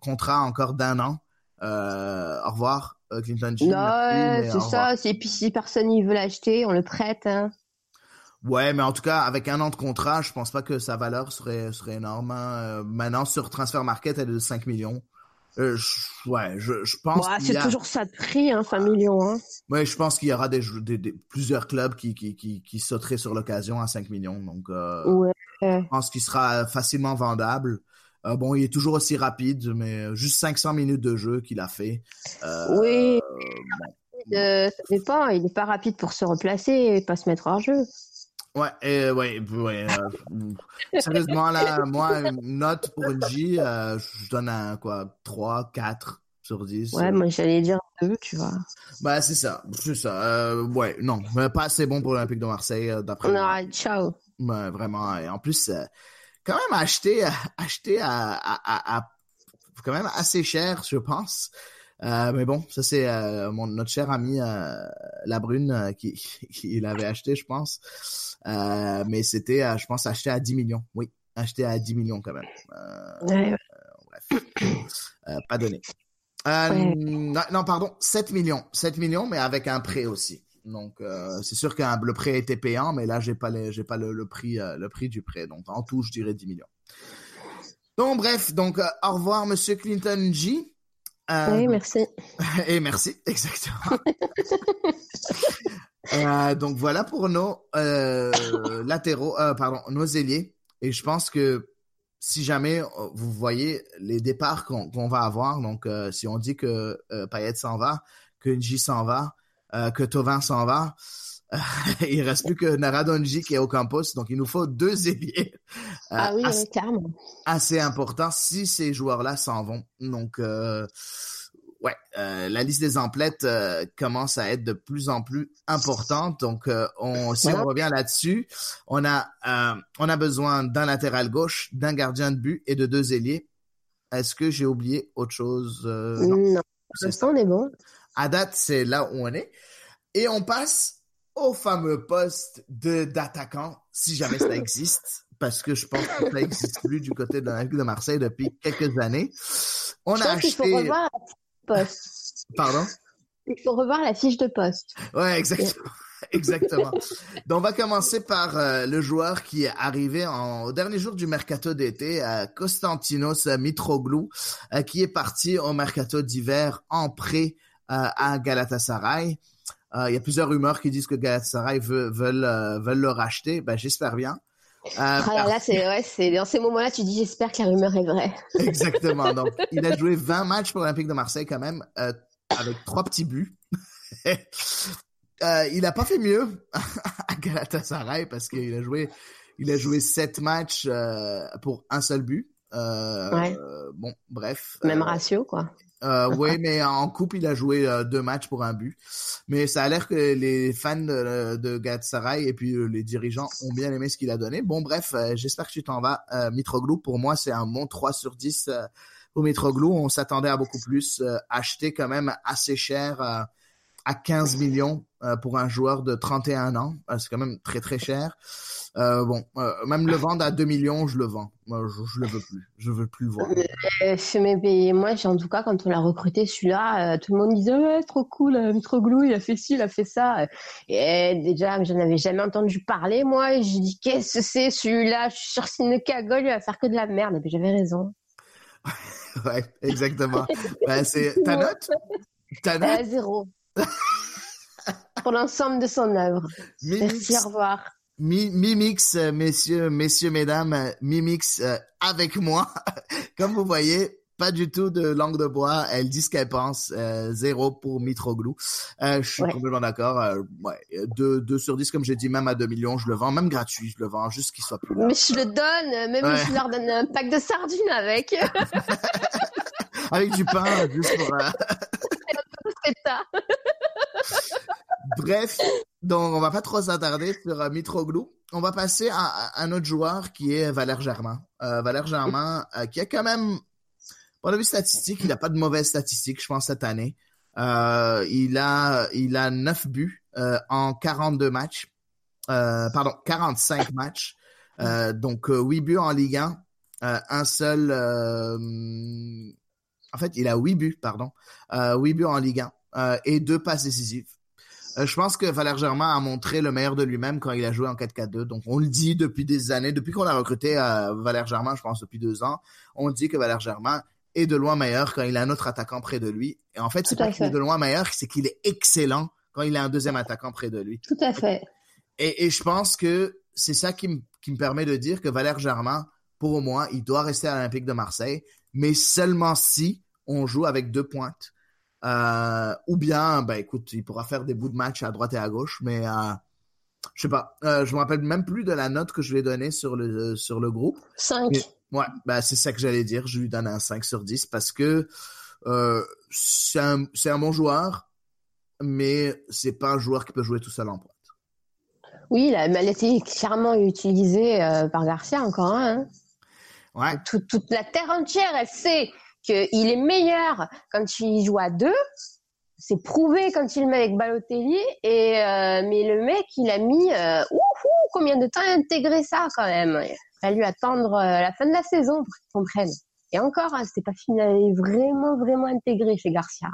contrat encore d'un an. Au revoir, Clinton G. Non, c'est ça. Et puis si personne ne veut l'acheter, on le prête. Hein. Ouais, mais en tout cas, avec un an de contrat, je pense pas que sa valeur serait serait énorme. hein. Maintenant, sur Transfer Market, elle est de 5 millions. Euh, je- ouais, je, je pense. Ouais, c'est a- toujours ça de prix, hein, 5 millions. Hein. Ouais, je pense qu'il y aura des, jou- des, des- plusieurs clubs qui, qui, qui, qui sauteraient sur l'occasion à 5 millions. Donc, euh, Ouais. je pense qu'il sera facilement vendable. Euh, bon, il est toujours aussi rapide, mais juste 500 minutes de jeu qu'il a fait. Oui. bon. Ça dépend. Il n'est pas rapide pour se replacer et pas se mettre hors jeu. Ouais, et, ouais, ouais. euh, sérieusement, là, moi, une note pour une J, euh, je donne un, quoi, 3, 4 sur 10. Ouais, moi j'allais dire deux, tu vois. Bah, c'est ça, c'est ça. Euh, ouais, non, pas assez bon pour l'Olympique de Marseille, euh, d'après moi. Non, ciao. Ouais, vraiment. Et en plus, euh, quand même acheté, acheté à, à, à, à- quand même assez cher, je pense. Euh, mais bon, ça c'est euh, mon notre cher ami euh, La Brune euh, qui, qui l'avait acheté, je pense. Mais c'était, je pense, acheté à 10 millions. Oui, acheté à 10 millions quand même. Ouais, bref, pas donné. Ouais. non, non, pardon, 7 millions. 7 millions, mais avec un prêt aussi. Donc, c'est sûr que le prêt était payant, mais là, j'ai pas, les, j'ai pas le, le prix, le prix du prêt. Donc, en tout, je dirais 10 millions. Donc, bref, donc, au revoir, monsieur Clinton G. Euh, Oui, merci. et merci, exactement. Euh, donc voilà pour nos euh, latéraux, euh, pardon, nos ailiers. Et je pense que si jamais vous voyez les départs qu'on va avoir, donc si on dit que Payet s'en va, que Nji s'en va, que Tovin s'en va, il reste plus que Naradonji qui est au campus. Donc il nous faut deux ailiers. euh, ah oui, assez- assez important si ces joueurs-là s'en vont. Donc, euh, ouais, euh, la liste des emplettes euh, commence à être de plus en plus importante. Donc, euh, on, si on revient là-dessus, on a on a besoin d'un latéral gauche, d'un gardien de but et de deux ailiers. Est-ce que j'ai oublié autre chose? Non. non. Pour l'instant, on est bon. À date, c'est là où on est. Et on passe au fameux poste de d'attaquant, si jamais ça existe, parce que je pense que ça existe plus du côté de de Marseille depuis quelques années. On Je a qu'il faut acheté... revoir la fiche de poste. Pardon? Il faut revoir la fiche de poste. Ouais, exactement. Exactement. Donc, on va commencer par euh, le joueur qui est arrivé en, au dernier jour du mercato d'été, euh, Konstantinos Mitroglou, euh, qui est parti au mercato d'hiver en prêt euh, à Galatasaray. Euh, Il y a plusieurs rumeurs qui disent que Galatasaray veut, veulent, euh, veulent le racheter. Ben, j'espère bien. Euh, Ah là là, c'est ouais, c'est dans ces moments-là, tu dis j'espère que la rumeur est vraie. Exactement. Donc, il a joué 20 matchs pour l'Olympique de Marseille quand même, avec trois petits buts. Il a pas fait mieux à Galatasaray parce qu'il a joué, il a joué sept matchs pour un seul but. Euh, Ouais. euh, bon, bref. Même Euh, ratio, quoi. Euh, oui, mais en coupe, il a joué euh, deux matchs pour un but. Mais ça a l'air que les fans de, de Galatasaray et puis euh, les dirigeants ont bien aimé ce qu'il a donné. Bon, bref, euh, j'espère que tu t'en vas, euh, Mitroglou. Pour moi, c'est un bon 3 sur 10 euh, pour Mitroglou. On s'attendait à beaucoup plus. euh, acheté quand même assez cher euh, à 15 millions euh, pour un joueur de 31 ans. Euh, c'est quand même très, très cher. Euh, bon, même le vendre à 2 millions, je le vends. Moi, je, je le veux plus. Je veux plus le voir. Mais, moi, en tout cas, quand on l'a recruté, celui-là, tout le monde disait ouais, trop cool, euh, Mitroglou, il a fait ci, il a fait ça. Et déjà, je n'avais jamais entendu parler, moi. Et J'ai dit qu'est-ce que c'est celui-là? Je suis sûr c'est une cagole, il va faire que de la merde. Et puis j'avais raison. ouais, exactement. Ben, c'est ta note? Ta note? Euh, zéro. Pour l'ensemble de son œuvre. Mimix. Merci, au revoir. Mi- Mimix, messieurs, messieurs, mesdames, Mimix euh, avec moi. Comme vous voyez, pas du tout de langue de bois. Elle dit ce qu'elle pense. euh, zéro pour Mitroglou. Euh, je suis Ouais. complètement d'accord. Euh, ouais, euh, deux, deux sur 10, comme j'ai dit, même à 2 millions, je le vends. Même gratuit, je le vends, juste qu'il soit plus là. Mais je le donne, même Ouais. si je leur donne un pack de sardines avec. Avec du pain, juste pour... Bref, donc on va pas trop s'attarder sur euh, Mitroglou. on va passer à, un autre joueur qui est Valère Germain. Euh, Valère Germain, euh, qui a quand même, pour le vue statistique, il n'a pas de mauvaises statistiques, je pense, cette année. Il a, il a 9 buts en 42 matchs. Pardon, 45 matchs. Donc, euh, 8 buts en Ligue 1. Euh, un seul... euh, en fait, il a 8 buts, pardon. Euh, 8 buts en Ligue 1 euh, et deux passes décisives. Euh, je pense que Valère Germain a montré le meilleur de lui-même quand il a joué en 4-4-2. Donc, on le dit depuis des années, depuis qu'on a recruté euh, Valère Germain, je pense depuis deux ans, on dit que Valère Germain est de loin meilleur quand il a un autre attaquant près de lui. Et en fait, c'est pas qu'il est de loin meilleur, c'est qu'il est excellent quand il a un deuxième attaquant près de lui. Tout à fait. Et, et je pense que c'est ça qui, me- qui me permet de dire que Valère Germain, pour moi, il doit rester à l'Olympique de Marseille, mais seulement si on joue avec deux pointes. Euh, ou bien, ben écoute, il pourra faire des bouts de match à droite et à gauche, mais euh, je sais pas. Euh, je me rappelle même plus de la note que je lui ai donnée sur le sur le groupe. 5. Mais- ouais, ben c'est ça que j'allais dire. Je lui donne un 5 sur 10 parce que euh, c'est un, un bon joueur, mais c'est pas un joueur qui peut jouer tout seul en pointe. Oui, il a, mais elle a été clairement utilisée euh, par Garcia encore. Hein. Ouais. Tout- toute la terre entière, elle sait qu'il est meilleur quand il joue à deux. C'est prouvé quand il le met avec Balotelli. Et, euh, mais le mec, il a mis euh, combien de temps à intégrer ça quand même. Il a fallu attendre euh, la fin de la saison pour qu'il comprenne. Et encore, hein, c'était pas fini. Vraiment, vraiment intégré chez Garcia.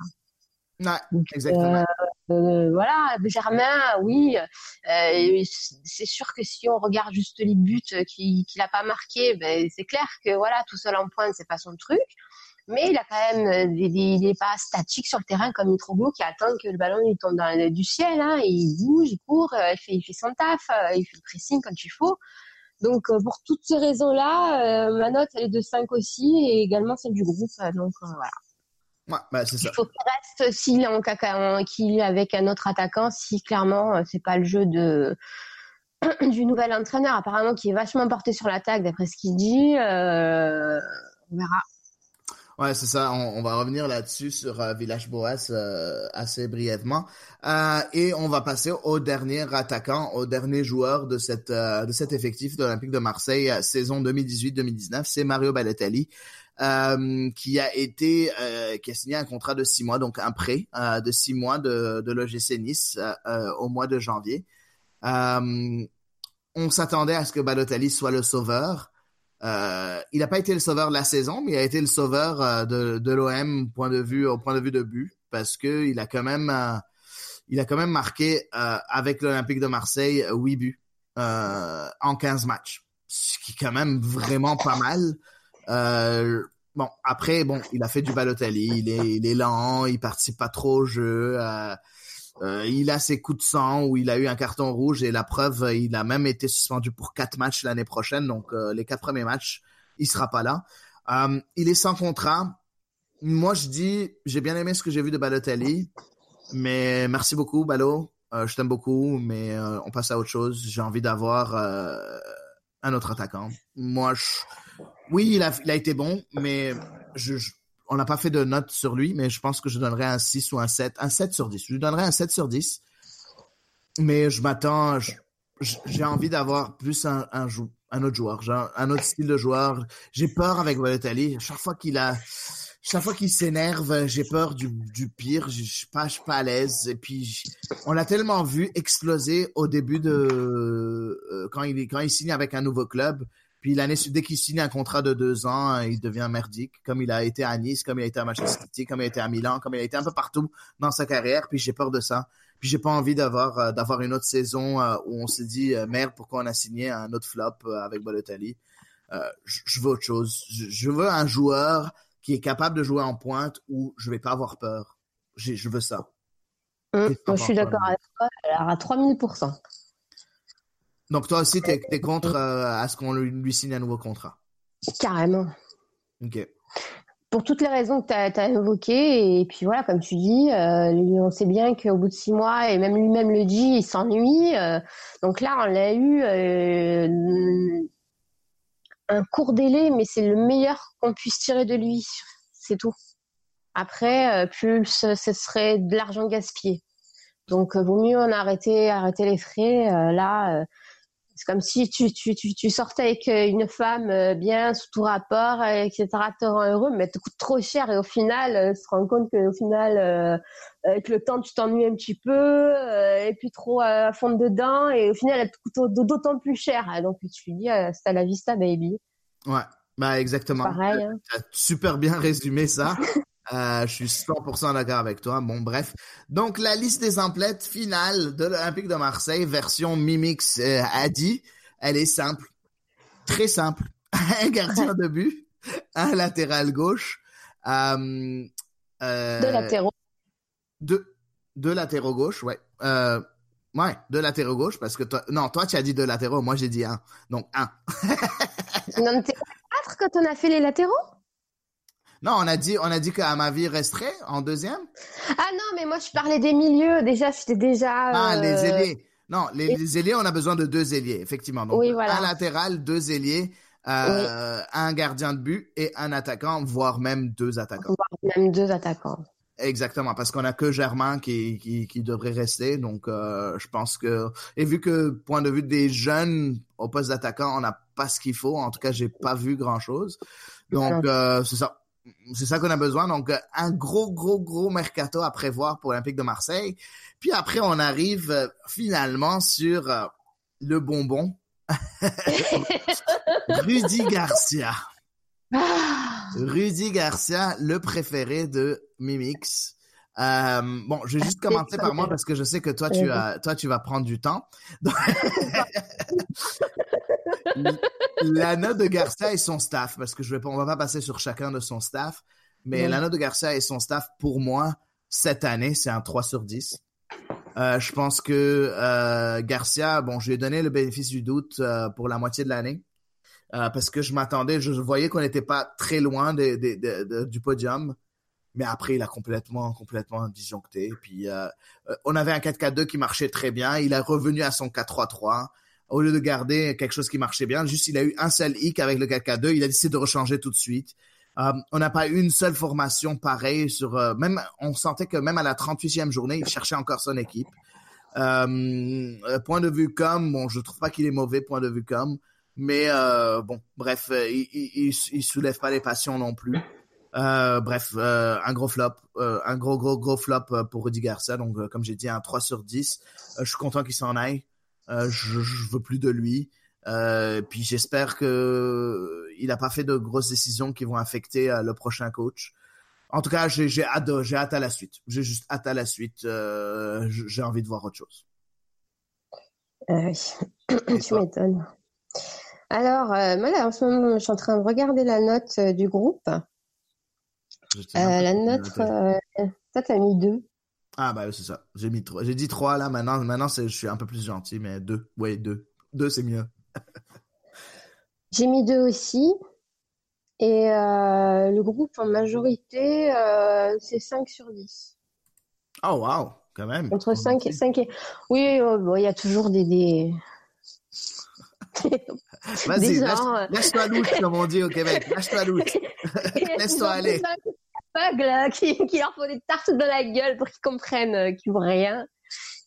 Ouais, exactement. Euh, euh, voilà, Germain, oui, euh, c'est sûr que si on regarde juste les buts qu'il qu'il a pas marqués, ben, c'est clair que voilà, tout seul en pointe, c'est pas son truc. Mais il a quand même euh, il est pas statique sur le terrain comme Mitroglou qui attend que le ballon il tombe dans, du ciel. Hein, il bouge, il court, euh, il fait, il fait son taf, euh, il fait le pressing quand il faut. Donc pour toutes ces raisons-là, euh, ma note elle est de 5 aussi et également celle du groupe. donc euh, voilà. Ouais, c'est ça. Il faut qu'il reste s'il est en caca, qu'il est avec un autre attaquant, si clairement c'est pas le jeu de du nouvel entraîneur, apparemment qui est vachement porté sur l'attaque d'après ce qu'il dit. euh, on verra. Ouais, c'est ça. On, on va revenir là-dessus sur euh, Village Boas euh, assez brièvement. Euh, et on va passer au dernier attaquant, au dernier joueur de cette euh, de cet effectif de l'Olympique de Marseille euh, saison 2018-2019. C'est Mario Balotelli. euh, qui a été euh, qui a signé un contrat de six mois, donc un prêt euh, de six mois de, de l'OGC Nice au mois de janvier. On s'attendait à ce que Balotelli soit le sauveur. Euh, il n'a pas été le sauveur de la saison, mais il a été le sauveur euh, de, l'OM au point de vue de but parce que il a quand même euh, a quand même marqué avec l'Olympique de Marseille huit buts en 15 matchs, ce qui est quand même vraiment pas mal. Bon après bon il a fait du Balotelli, il est il est lent, il participe pas trop au jeu. Euh, il a ses coups de sang où il a eu un carton rouge et la preuve, euh, il a même été suspendu pour quatre matchs l'année prochaine. Donc euh, les quatre premiers matchs, il sera pas là. Il est sans contrat. Moi, je dis, j'ai bien aimé ce que j'ai vu de Balotelli, mais merci beaucoup, Balo. Je t'aime beaucoup, mais on passe à autre chose. J'ai envie d'avoir un autre attaquant. Moi, oui, il a, été bon, mais je- on n'a pas fait de note sur lui, mais je pense que je donnerais un 6 ou un 7. Un 7 sur 10. Je lui donnerais un 7 sur 10. Mais je m'attends, j'ai envie d'avoir plus un, autre joueur, un autre style de joueur. J'ai peur avec Balotelli. Chaque fois qu'il a, chaque fois qu'il s'énerve, j'ai peur du, pire. Je je suis pas, à l'aise. Et puis, on l'a tellement vu exploser au début de, euh, quand il signe avec un nouveau club. Puis l'année, dès qu'il signe un contrat de deux ans, il devient merdique, comme il a été à Nice, comme il a été à Manchester City, comme il a été à Milan, comme il a été un peu partout dans sa carrière. Puis j'ai peur de ça. Puis j'ai pas envie d'avoir euh, d'avoir une autre saison euh, où on se dit euh, merde pourquoi on a signé un autre flop euh, avec Balotelli? Euh, je veux autre chose. Je, veux un joueur qui est capable de jouer en pointe où je vais pas avoir peur. Je veux ça. Moi, t'en je suis d'accord avec toi. Alors à 3000%. Donc toi aussi t'es es contre euh, à ce qu'on lui, signe un nouveau contrat? Carrément. Ok. Pour toutes les raisons que tu as, évoquées, et puis voilà, comme tu dis, euh, on sait bien qu'au bout de six mois, et même lui-même le dit, il s'ennuie. euh, donc là, on l'a eu un court délai, mais c'est le meilleur qu'on puisse tirer de lui. C'est tout. Après, plus ce, serait de l'argent gaspillé. Donc, vaut mieux en arrêter, arrêter les frais. Là, C'est comme si tu, tu, tu, tu sortais avec euh, une femme euh, bien sous tout rapport, euh, etc. te rend heureux, mais elle te coûte trop cher et au final, tu te rends compte qu'au final, euh, avec le temps, tu t'ennuies un petit peu et puis trop à fond dedans et au final, elle te coûte au- d'autant plus cher. Donc tu lui dis, c'est à la vista, baby. Ouais, bah exactement. Pareil, hein. Tu as super bien résumé ça. Euh, je suis 100% d'accord avec toi. Bon, bref. Donc, la liste des emplettes finale de l'Olympique de Marseille, version Mimix euh, Adi, elle est simple. Très simple. un gardien de but, un latéral gauche, euh, euh, Deux latéraux. Deux, deux latéraux gauche, ouais. Euh, ouais, deux latéraux gauche, parce que toi, non, toi, tu as dit deux latéraux, moi, j'ai dit un. Donc, un. Non, t'es quatre quand on a fait les latéraux? Non, on a dit, on a dit qu'Amavi resterait en deuxième. Ah non, mais moi je parlais des milieux. Déjà, j'étais déjà. Ah, euh, les ailiers. Non, les, les ailiers, on a besoin de deux ailiers, effectivement. Donc, Oui, voilà. un latéral, deux ailiers, euh, un gardien de but et un attaquant, voire même deux attaquants. voire Même deux attaquants. Exactement, parce qu'on a que Germain qui, qui, qui devrait rester. Donc, euh, je pense que... Et vu que, point de vue des jeunes au poste d'attaquant, on n'a pas ce qu'il faut. En tout cas, j'ai pas vu grand-chose. Donc, euh, c'est ça. C'est ça qu'on a besoin. Donc, euh, un gros, gros, gros mercato à prévoir pour l'Olympique de Marseille. Puis après, on arrive euh, finalement sur euh, le bonbon. Rudy Garcia. Rudy Garcia, le préféré de Mimix. Euh, bon, je vais juste commencer par moi parce que je sais que toi, tu as, toi, tu vas prendre du temps. Donc- la note de Garcia et son staff, parce que je vais on va pas passer sur chacun de son staff, mais Ouais. la note de Garcia et son staff, pour moi, cette année, c'est un 3 sur 10. Euh, je pense que euh, Garcia, bon, je lui ai donné le bénéfice du doute euh, pour la moitié de l'année. Euh, parce que je m'attendais, je voyais qu'on n'était pas très loin de- du podium. Mais après, il a complètement, complètement disjoncté. Puis, euh, euh, on avait un 4-4-2 qui marchait très bien. Il est revenu à son 4-3-3. Au lieu de garder quelque chose qui marchait bien, juste il a eu un seul hic avec le 4-4-2. Il a décidé de rechanger tout de suite. Euh, on n'a pas eu une seule formation pareille sur. euh, même, on sentait que même à la 38e journée, il cherchait encore son équipe. Euh, euh, point de vue com, bon, je trouve pas qu'il est mauvais point de vue com, mais bon, bref, il, il, il soulève pas les passions non plus. Euh, bref, euh, un gros flop, euh, un gros gros gros flop pour Rudy Garcia. Donc, comme j'ai dit, un 3 sur 10. Euh, je suis content qu'il s'en aille. Je, je veux plus de lui. Puis j'espère que il a pas fait de grosses décisions qui vont affecter le prochain coach. En tout cas, j'ai j'ai hâte, j'ai hâte à la suite. J'ai juste hâte à la suite. J'ai envie de voir autre chose. Oui. tu m'étonnes. Alors, moi, là, en ce moment, je suis en train de regarder la note du groupe. Euh, la note, euh, toi, t'as mis deux. Ah bah oui, c'est ça. J'ai mis trois. J'ai dit trois là. Maintenant, maintenant, je suis un peu plus gentil, mais deux. Oui, deux. Deux, c'est mieux. J'ai mis deux aussi. Et euh, le groupe, en majorité, euh, c'est 5 sur 10. Oh wow, quand même. Entre 5 et 5 et... Oui, euh, bon, il y a toujours des... des... Vas-y, euh, laisse-toi louche, comme on dit au Québec. Lâche-toi louche. Laisse-toi aller. Aveugles là, qui, qui leur font des tartes dans la gueule pour qu'ils comprennent euh, qu'ils voient rien.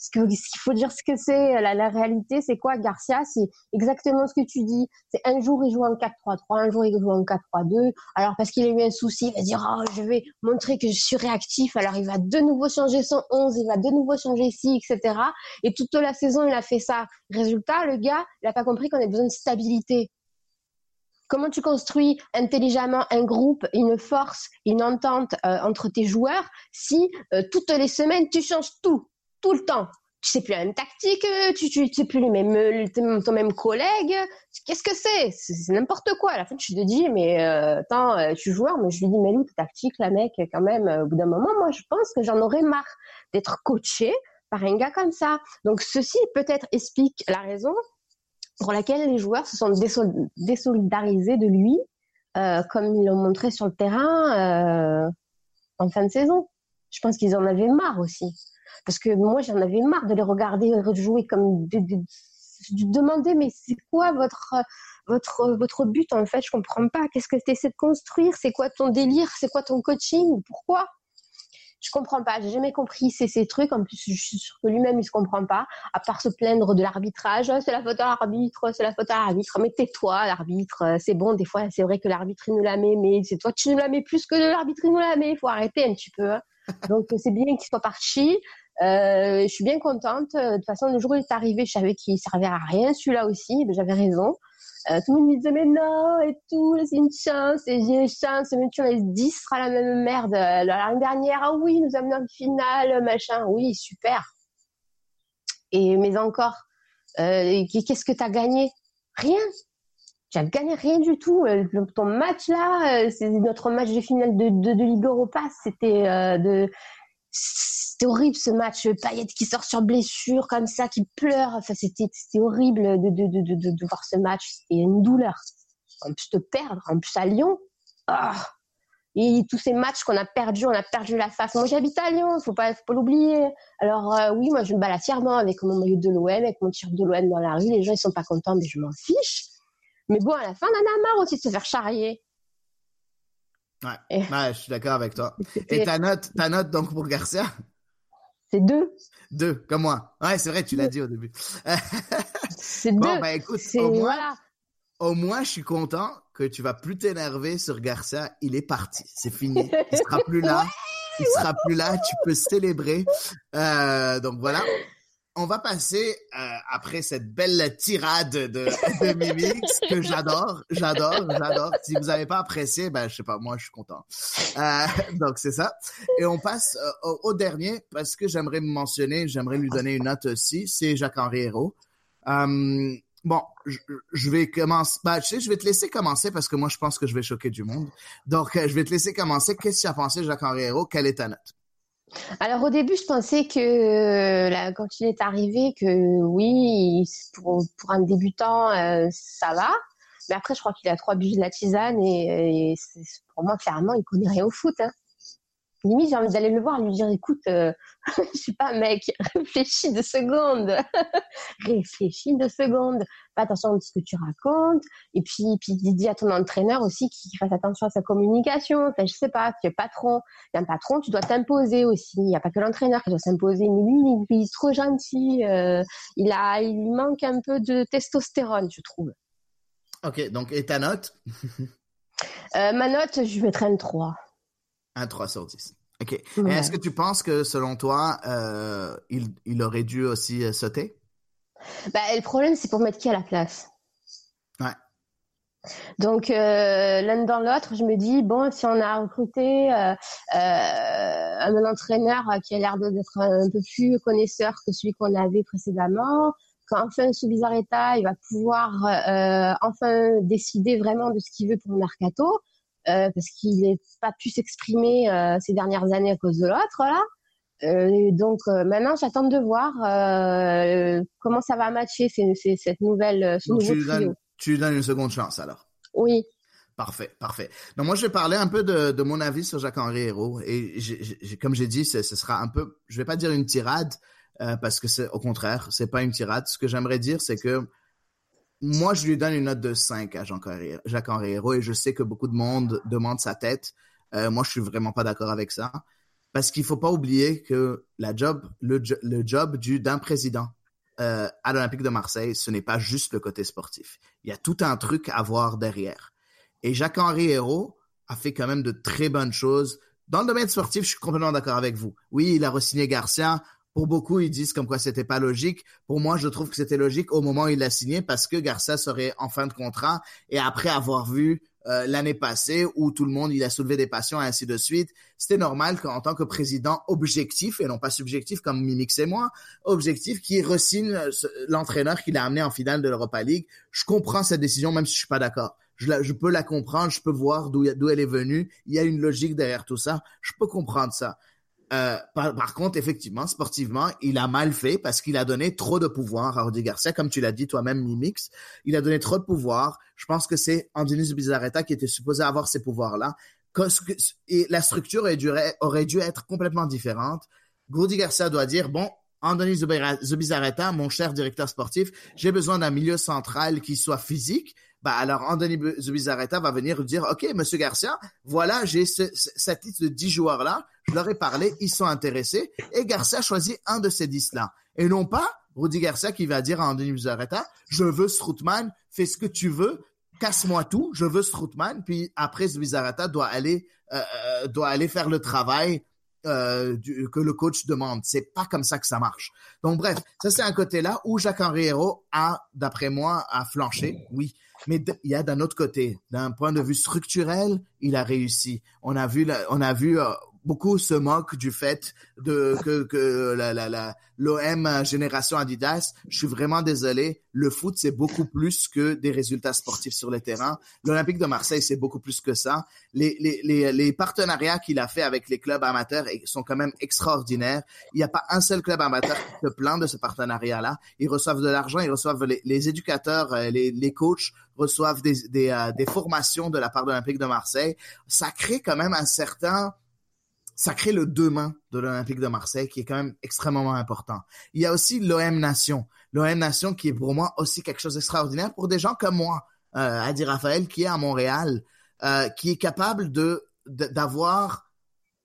Ce qu'il faut dire ce que c'est, la, la réalité, c'est quoi, Garcia? C'est exactement ce que tu dis. C'est un jour, il joue en 4-3-3, un jour, il joue en 4-3-2. Alors, parce qu'il a eu un souci, il va dire, oh, je vais montrer que je suis réactif. Alors, il va de nouveau changer son 11, il va de nouveau changer ci, etc. Et toute la saison, il a fait ça. Résultat, le gars, il n'a pas compris qu'on a besoin de stabilité. Comment tu construis intelligemment un groupe, une force, une entente euh, entre tes joueurs si euh, toutes les semaines tu changes tout, tout le temps? Tu sais plus la même tactique, euh, tu, tu, sais plus les mêmes, euh, ton même collègue. Qu'est-ce que c'est? C'est n'importe quoi. À la fin, tu te dis, mais attends, euh, je joueur, mais je lui dis, mais où ta tactique, la mec, quand même, au bout d'un moment, moi, je pense que j'en aurais marre d'être coaché par un gars comme ça. Donc, ceci peut-être explique la raison pour laquelle les joueurs se sont désol- désolidarisés de lui, euh, comme ils l'ont montré sur le terrain euh, en fin de saison. Je pense qu'ils en avaient marre aussi. Parce que moi, j'en avais marre de les regarder jouer comme de demander mais c'est quoi votre votre votre but en fait? Je comprends pas. Qu'est-ce que tu essaies de construire? C'est quoi ton délire? C'est quoi ton coaching? Pourquoi? Je comprends pas, j'ai jamais compris ces, ces trucs. En plus, je suis sûre que lui-même, il se comprend pas, à part se plaindre de l'arbitrage. Oh, c'est la faute à l'arbitre, c'est la faute à l'arbitre. Mais tais-toi, l'arbitre. C'est bon, des fois, c'est vrai que l'arbitre, il nous la met, mais c'est toi qui nous la mets plus que l'arbitre, il nous la met. Il faut arrêter un petit peu. hein. Donc, c'est bien qu'il soit parti. Euh, je suis bien contente. De toute façon, le jour où il est arrivé, je savais qu'il servait à rien, celui-là aussi. Ben, J'avais raison. Euh, tout le monde me disait, mais non, et tout, c'est une chance, et j'ai une chance, mais tu as 10 sera la même merde. Euh, L'année dernière, ah oui, nous amenons en finale, machin, oui, super. Et, mais encore, euh, qu'est-ce que t'as gagné? Rien. Tu as gagné rien du tout. Ton match là, c'est notre match de finale de, de, Ligue Europa, c'était de, c'était horrible ce match. Payet qui sort sur blessure comme ça, qui pleure. Enfin, c'était, horrible de, de, de, de, voir ce match. C'était une douleur. En plus de perdre, en plus à Lyon. Ah et tous ces matchs qu'on a perdus, on a perdu la face. Moi, j'habite à Lyon, faut pas, faut pas l'oublier. Alors euh, oui, moi, je me balade fièrement avec mon maillot de l'OM, avec mon t-shirt de l'OM dans la rue. Les gens, ils sont pas contents, mais je m'en fiche. Mais bon, à la fin, on en a marre aussi de se faire charrier. Ouais, Et- ouais, je suis d'accord avec toi. Et ta note, ta note donc pour Garcia? C'est deux. Deux, comme moi. Ouais, c'est vrai, tu l'as dit au début. C'est bon, deux. bah écoute, au moins, voilà. au moins, je suis content que tu vas plus t'énerver sur Garcia. Il est parti, c'est fini. Il sera plus là. Il sera plus là. Tu peux célébrer. Euh, donc voilà. On va passer euh, après cette belle tirade de, de Mimix que j'adore, j'adore, j'adore. Si vous n'avez pas apprécié, ben je sais pas, moi je suis content. Euh, donc c'est ça. Et on passe euh, au, au dernier parce que j'aimerais me mentionner, j'aimerais lui donner une note aussi. C'est Jacques-Henri Hérault. Euh, bon, je, je vais commencer. Bah, tu sais, je vais te laisser commencer parce que moi je pense que je vais choquer du monde. Donc euh, je vais te laisser commencer. Qu'est-ce que tu as pensé, Jacques-Henri Hérault? Quelle est ta note? Alors au début, je pensais que euh, là, quand il est arrivé, que oui, pour, pour un débutant, euh, ça va. Mais après, je crois qu'il a trois bûches de la tisane et, pour moi, clairement, il connaît rien au foot. Hein. Limite, j'ai envie d'aller le voir, lui dire, écoute, euh, je sais pas, mec, réfléchis deux secondes, réfléchis deux secondes, fais attention à ce que tu racontes, et puis, puis dis à ton entraîneur aussi qu'il fasse attention à sa communication. Enfin, je sais pas, tu es patron, et un patron, tu dois t'imposer aussi. Il n'y a pas que l'entraîneur qui doit s'imposer, mais lui, il, est trop gentil, euh, il a, il lui manque un peu de testostérone, je trouve. Ok, donc et ta note? Euh, ma note, je lui mettrais un 3. Un 3 sur 10. Ok. Ouais. Est-ce que tu penses que selon toi, euh, il, il aurait dû aussi euh, sauter? Bah, le problème, c'est pour mettre qui à la place? Ouais. Donc euh, l'un dans l'autre, je me dis bon, si on a recruté un entraîneur qui a l'air d'être un peu plus connaisseur que celui qu'on avait précédemment, quand enfin sous Bizarreta, il va pouvoir enfin décider vraiment de ce qu'il veut pour le mercato, euh, parce qu'il n'est pas pu s'exprimer euh, ces dernières années à cause de l'autre là. Euh, donc maintenant, j'attends de voir comment ça va matcher ces- ces- cette nouvelle, ce Donc, nouveau tu lui, donnes, tu lui donnes une seconde chance alors Oui. Parfait, parfait. Donc moi, je vais parler un peu de, de mon avis sur Jacques-Henri Hérault. Et comme j'ai dit, ce ce sera un peu, je vais pas dire une tirade, euh, parce que c'est au contraire, c'est pas une tirade. Ce que j'aimerais dire, c'est que moi, je lui donne une note de 5 à Jacques-Henri Jacques-Henri Hérault et je sais que beaucoup de monde demande sa tête. Euh, moi, je suis vraiment pas d'accord avec ça. Parce qu'il faut pas oublier que le, jo- le job du d'un président euh, à l'Olympique de Marseille, ce n'est pas juste le côté sportif. Il y a tout un truc à voir derrière. Et Jacques-Henri Hérault a fait quand même de très bonnes choses. Dans le domaine sportif, je suis complètement d'accord avec vous. Oui, il a re-signé Garcia. Pour beaucoup, ils disent comme quoi c'était pas logique. Pour moi, je trouve que c'était logique au moment où il l'a signé parce que Garcia serait en fin de contrat et après avoir vu euh, l'année passée où tout le monde il a soulevé des passions et ainsi de suite, c'était normal qu'en tant que président objectif et non pas subjectif comme Mimix et moi, objectif qui re-signe euh, l'entraîneur qu'il a amené en finale de l'Europa League. Je comprends cette décision même si je suis pas d'accord. Je, la- je peux la comprendre, je peux voir d'où elle est venue. Il y a une logique derrière tout ça. Je peux comprendre ça. Euh, par, contre, effectivement, sportivement, il a mal fait parce qu'il a donné trop de pouvoir à Rudy Garcia, comme tu l'as dit toi-même, Mimix. Il a donné trop de pouvoir. Je pense que c'est Andonis Bizarreta qui était supposé avoir ces pouvoirs-là. Et la structure aurait dû, être complètement différente. Rudy Garcia doit dire, bon, Andonis Zubizarreta, mon cher directeur sportif, j'ai besoin d'un milieu central qui soit physique, bah alors Anthony Zubizarreta va venir dire, OK, Monsieur Garcia, voilà, j'ai ce, ce- cette liste de 10 joueurs-là, je leur ai parlé, ils sont intéressés, et Garcia choisit un de ces 10-là. Et non pas Rudy Garcia qui va dire à Anthony Zubizarreta, je veux Stroutman, fais ce que tu veux, casse-moi tout, je veux Stroutman, puis après Zubizarreta doit aller, euh, euh, doit aller faire le travail euh, du- que le coach demande. C'est pas comme ça que ça marche. Donc bref, ça c'est un côté là où Jacques Henri Hérault a, d'après moi, a flanché, oui. Mais il y a d'un autre côté, d'un point de vue structurel, il a réussi. On a vu, on a vu euh, beaucoup se moquent du fait de que, que la, la, la, l'OM génération Adidas. Je suis vraiment désolé. Le foot c'est beaucoup plus que des résultats sportifs sur le terrain. L'Olympique de Marseille c'est beaucoup plus que ça. Les, les, les, les partenariats qu'il a fait avec les clubs amateurs sont quand même extraordinaires. Il n'y a pas un seul club amateur qui se plaint de ce partenariat-là. Ils reçoivent de l'argent, ils reçoivent les, les éducateurs, euh, les, les coachs reçoivent des, des, euh, des formations de la part de l'Olympique de Marseille. Ça crée quand même un certain ça crée le demain de l'Olympique de Marseille qui est quand même extrêmement important. Il y a aussi l'OM Nation. L'OM Nation qui est pour moi aussi quelque chose d'extraordinaire pour des gens comme moi, euh, Adi Raphaël, qui est à Montréal, euh, qui est capable de d'avoir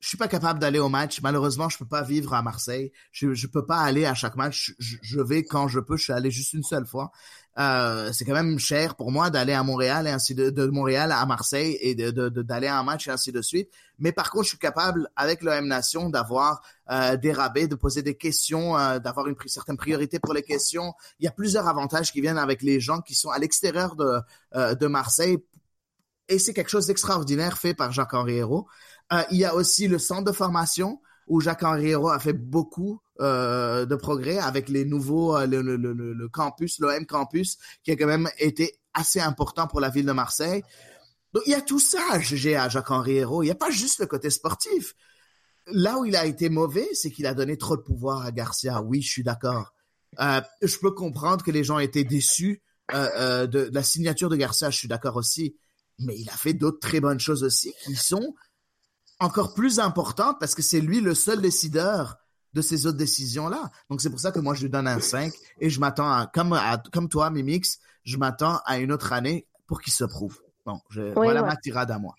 je suis pas capable d'aller au match. Malheureusement, je peux pas vivre à Marseille. Je, je peux pas aller à chaque match. Je, je vais quand je peux. Je suis allé juste une seule fois. Euh, c'est quand même cher pour moi d'aller à Montréal et ainsi de, Montréal à Marseille et de, de, d'aller à un match et ainsi de suite. Mais par contre, je suis capable avec l'OM Nation d'avoir euh, des rabais, de poser des questions, euh, d'avoir une certaine priorité pour les questions. Il y a plusieurs avantages qui viennent avec les gens qui sont à l'extérieur de, de Marseille et c'est quelque chose d'extraordinaire fait par Jacques-Henri Hérault. Euh, il y a aussi le centre de formation où Jacques-Henri Hérault a fait beaucoup euh, de progrès avec les nouveaux, euh, le, le, le, campus, l'OM campus, qui a quand même été assez important pour la ville de Marseille. Donc, il y a tout ça à juger à Jacques-Henri Hérault. Il n'y a pas juste le côté sportif. Là où il a été mauvais, c'est qu'il a donné trop de pouvoir à Garcia. Oui, je suis d'accord. Euh, je peux comprendre que les gens étaient déçus de, de la signature de Garcia. Je suis d'accord aussi. Mais il a fait d'autres très bonnes choses aussi qui sont encore plus importantes parce que c'est lui le seul décideur de ces autres décisions-là. Donc c'est pour ça que moi je lui donne un 5 et je m'attends à, comme, à, comme toi, Mimix, je m'attends à une autre année pour qu'il se prouve. Bon, je, voilà ouais. ma tirade à moi.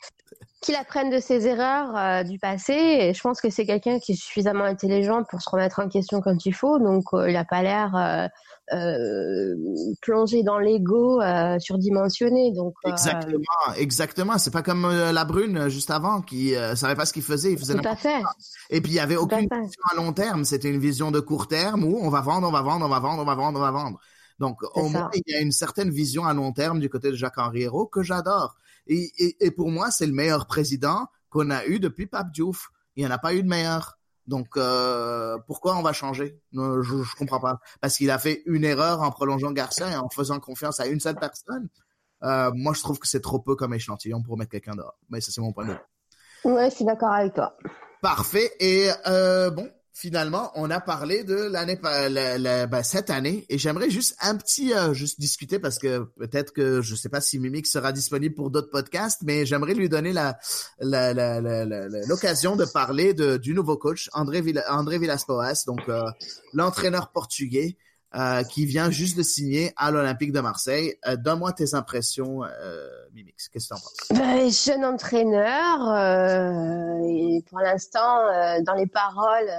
Qu'il apprenne de ses erreurs euh, du passé. Et je pense que c'est quelqu'un qui est suffisamment intelligent pour se remettre en question quand il faut. Donc, euh, il n'a pas l'air euh, plongé dans l'ego surdimensionné. Donc, Exactement, exactement. C'est pas comme la brune juste avant qui savait pas ce qu'il faisait, il faisait tout à fait. Et puis il y avait à aucune vision à long terme, c'était une vision de court terme où on va vendre, on va vendre, on va vendre, on va vendre, on va vendre. Donc au ça. moins il y a une certaine vision à long terme du côté de Jacques-Henri Hérault que j'adore. Et, et, et pour moi, c'est le meilleur président qu'on a eu depuis Pape Diouf. Il n'y en a pas eu de meilleur. Donc euh, pourquoi on va changer? Je, je comprends pas. Parce qu'il a fait une erreur en prolongeant Garcia et en faisant confiance à une seule personne. Euh, moi, je trouve que c'est trop peu comme échantillon pour mettre quelqu'un dehors. Mais ça, c'est mon point de vue. Ouais, je suis d'accord avec toi. Parfait. Et euh, bon, finalement, on a parlé de l'année, ben, cette année, et j'aimerais juste un petit, euh, juste discuter parce que peut-être que je sais pas si Mimix sera disponible pour d'autres podcasts, mais j'aimerais lui donner la- l'occasion de parler de, du nouveau coach André Villa, André Villas-Boas, donc euh, l'entraîneur portugais. Euh, qui vient juste de signer à l'Olympique de Marseille. Euh, Donne-moi tes impressions, euh, Mimix. Qu'est-ce que tu en penses? Ben, jeune entraîneur, pour l'instant, dans les paroles,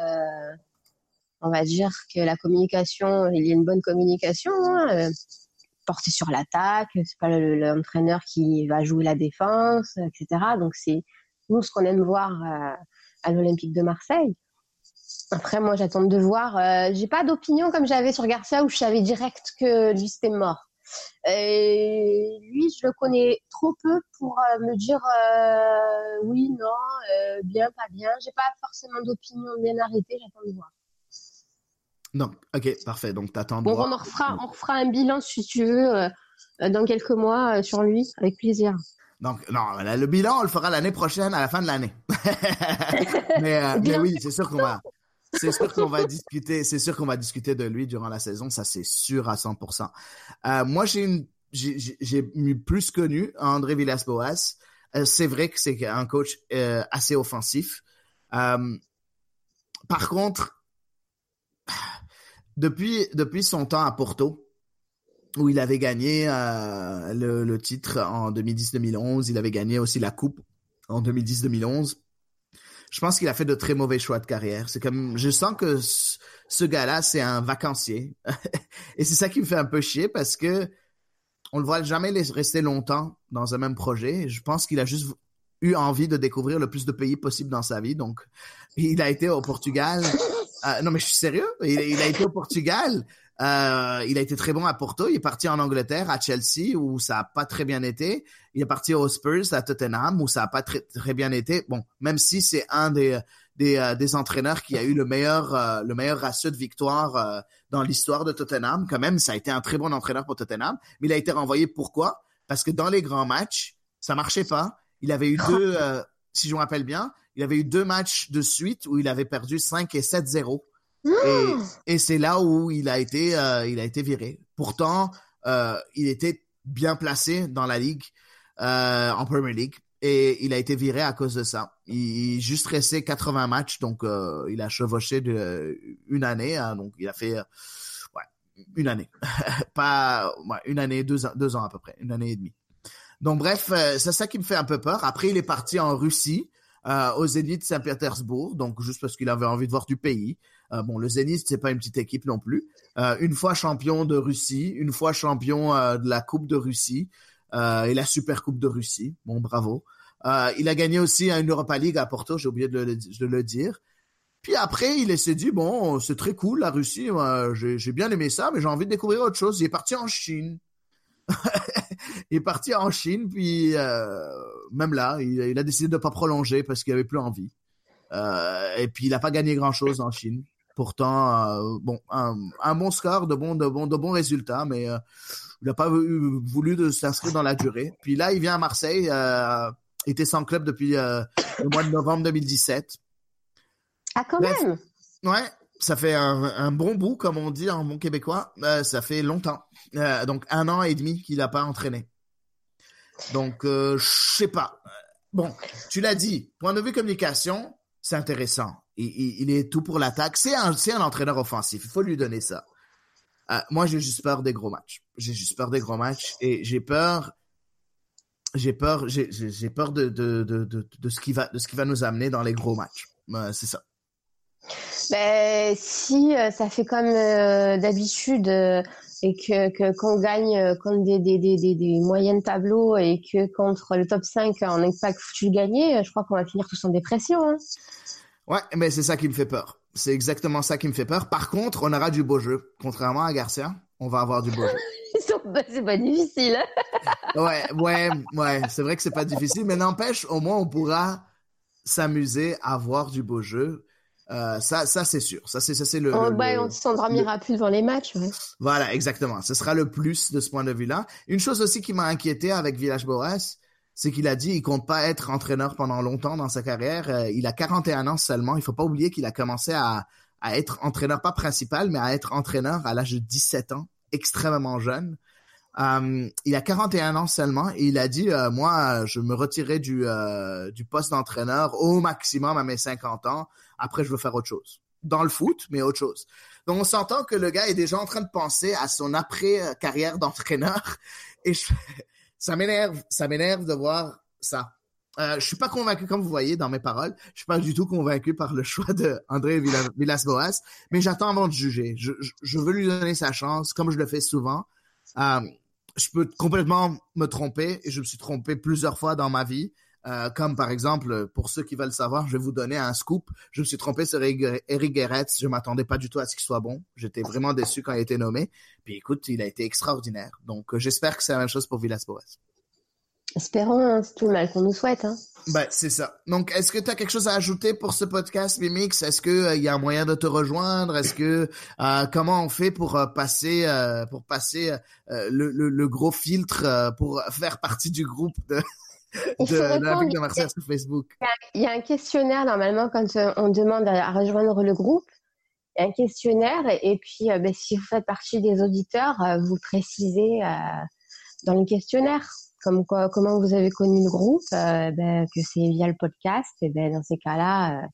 on va dire que la communication, il y a une bonne communication, hein, portée sur l'attaque, c'est pas le- l'entraîneur qui va jouer la défense, etc. Donc c'est nous ce qu'on aime voir à l'Olympique de Marseille. Après, moi, j'attends de voir. Euh, j'ai pas d'opinion comme j'avais sur Garcia où je savais direct que lui c'était mort. Et lui, je le connais trop peu pour euh, me dire euh, oui, non, euh, bien, pas bien. J'ai pas forcément d'opinion bien arrêtée. J'attends de voir. Non, ok, parfait. Donc, t'attends de Bon, voir. on en refera, on refera un bilan si tu veux dans quelques mois sur lui, avec plaisir. Donc, non, le bilan, on le fera l'année prochaine, à la fin de l'année. mais, euh, oui, c'est sûr qu'on va, c'est sûr qu'on va discuter, c'est sûr qu'on va discuter de lui durant la saison, ça c'est sûr à 100%. Euh, moi, j'ai plus connu André Villas-Boas. Euh, c'est vrai que c'est un coach euh, assez offensif. Par contre, depuis, depuis son temps à Porto, où il avait gagné le, le titre en 2010-2011. Il avait gagné aussi la coupe en 2010-2011. Je pense qu'il a fait de très mauvais choix de carrière. C'est comme, je sens que ce, gars-là, c'est un vacancier. Et c'est ça qui me fait un peu chier parce que on le voit jamais rester longtemps dans un même projet. Je pense qu'il a juste eu envie de découvrir le plus de pays possible dans sa vie. Donc, il a été au Portugal. Euh, non, mais je suis sérieux. Il, il a été au Portugal. Euh, il a été très bon à Porto. Il est parti en Angleterre, à Chelsea, où ça a pas très bien été. Il est parti aux Spurs, à Tottenham, où ça a pas très, très bien été. Bon, même si c'est un des des, euh, des entraîneurs qui a eu le meilleur euh, le meilleur ratio de victoire euh, dans l'histoire de Tottenham, quand même, ça a été un très bon entraîneur pour Tottenham. Mais il a été renvoyé. Pourquoi? Parce que dans les grands matchs, ça marchait pas. Il avait eu deux, euh, si je me rappelle bien, il avait eu deux matchs de suite où il avait perdu 5 et 7-0. Et, et c'est là où il a été, euh, il a été viré. Pourtant, euh, il était bien placé dans la ligue, euh, en Premier League, et il a été viré à cause de ça. Il, il juste resté 80 matchs, donc il a chevauché de une année, hein, donc il a fait ouais, une année, pas ouais, une année, deux ans, deux ans à peu près, une année et demie. Donc bref, c'est ça qui me fait un peu peur. Après, il est parti en Russie, euh, au Zénith Saint-Pétersbourg, donc juste parce qu'il avait envie de voir du pays. Euh, bon, le Zénith, c'est pas une petite équipe non plus. Euh, une fois champion de Russie, une fois champion euh, de la Coupe de Russie euh, et la Super Coupe de Russie. Bon, bravo. Euh, il a gagné aussi une Europa League à Porto, j'ai oublié de le, de le dire. Puis après, il s'est dit, bon, c'est très cool la Russie, j'ai bien aimé ça, mais j'ai envie de découvrir autre chose. Il est parti en Chine. Il est parti en Chine, puis euh, même là, il, il a décidé de pas prolonger parce qu'il avait plus envie. Euh, et puis il a pas gagné grand chose en Chine. Pourtant, euh, bon, un, un bon score, de bons, de bons, de bons résultats, mais il n'a pas voulu de s'inscrire dans la durée. Puis là, il vient à Marseille, euh, était sans club depuis euh, le mois de novembre 2017. Ah, quand Bref. même Ouais, ça fait un, bon bout, comme on dit en bon québécois. Euh, ça fait longtemps. Euh, donc un an et demi qu'il n'a pas entraîné. Donc, euh, je sais pas. Bon, tu l'as dit, point de vue communication, c'est intéressant. Il, est tout pour l'attaque. C'est un, entraîneur offensif. Il faut lui donner ça. Euh, moi, j'ai juste peur des gros matchs. J'ai juste peur des gros matchs et j'ai peur. J'ai peur. J'ai peur de ce qui va de ce qui va nous amener dans les gros matchs. C'est ça. Ben, si euh, ça fait comme euh, d'habitude euh, et que que- qu'on gagne contre des, des, des, des, des moyennes tableaux et que contre le top 5 on n'est pas foutu de gagner, je crois qu'on va finir tous en dépression. Hein. Ouais, mais c'est ça qui me fait peur. C'est exactement ça qui me fait peur. Par contre, on aura du beau jeu. Contrairement à Garcia, on va avoir du beau jeu. C'est pas difficile. hein. Ouais, ouais, ouais. C'est vrai que c'est pas difficile, mais n'empêche, au moins on pourra s'amuser à voir du beau jeu. Euh, ça, ça c'est sûr. Ça, c'est, ça, c'est le. on le- bah, le- on s'endormira plus devant les matchs. ouais. Voilà, exactement. Ce sera le plus de ce point de vue-là. Une chose aussi qui m'a inquiété avec Village Boas, c'est qu'il a dit il compte pas être entraîneur pendant longtemps dans sa carrière. Euh, il a 41 ans seulement. Il faut pas oublier qu'il a commencé à, à être entraîneur, pas principal, mais à être entraîneur à l'âge de 17 ans, extrêmement jeune. Euh, il a 41 ans seulement et il a dit euh, moi je me retirerai du euh, du poste d'entraîneur au maximum à mes 50 ans après je veux faire autre chose dans le foot mais autre chose donc on s'entend que le gars est déjà en train de penser à son après euh, carrière d'entraîneur et ça m'énerve ça m'énerve de voir ça euh, je suis pas convaincu, comme vous voyez dans mes paroles, je suis pas du tout convaincu par le choix de André Villa- Villas-Boas, mais j'attends avant de juger. Je veux lui donner sa chance, comme je le fais souvent. Euh, je peux complètement me tromper et je me suis trompé plusieurs fois dans ma vie. Euh, comme par exemple, pour ceux qui veulent savoir, je vais vous donner un scoop. Je me suis trompé sur Eric Guéretz. Je m'attendais pas du tout à ce qu'il soit bon. J'étais vraiment déçu quand il a été nommé. Puis écoute, il a été extraordinaire. Donc euh, j'espère que c'est la même chose pour Villas-Boas. Espérons, hein, c'est tout le mal qu'on nous souhaite. Hein. Ben, c'est ça. Donc, est-ce que tu as quelque chose à ajouter pour ce podcast, Mimix? Est-ce que il y a un moyen de te rejoindre? Est-ce que euh, comment on fait pour euh, passer euh, pour passer euh, le, le, le gros filtre euh, pour faire partie du groupe de, de l'Olympique de Marseille sur Facebook? Il y a un questionnaire normalement quand euh, on demande à, rejoindre le groupe. Il y a un questionnaire et, et puis euh, ben, si vous faites partie des auditeurs, euh, vous précisez euh, dans le questionnaire comme quoi, comment vous avez connu le groupe, ben, que c'est via le podcast. Et ben dans ces cas-là,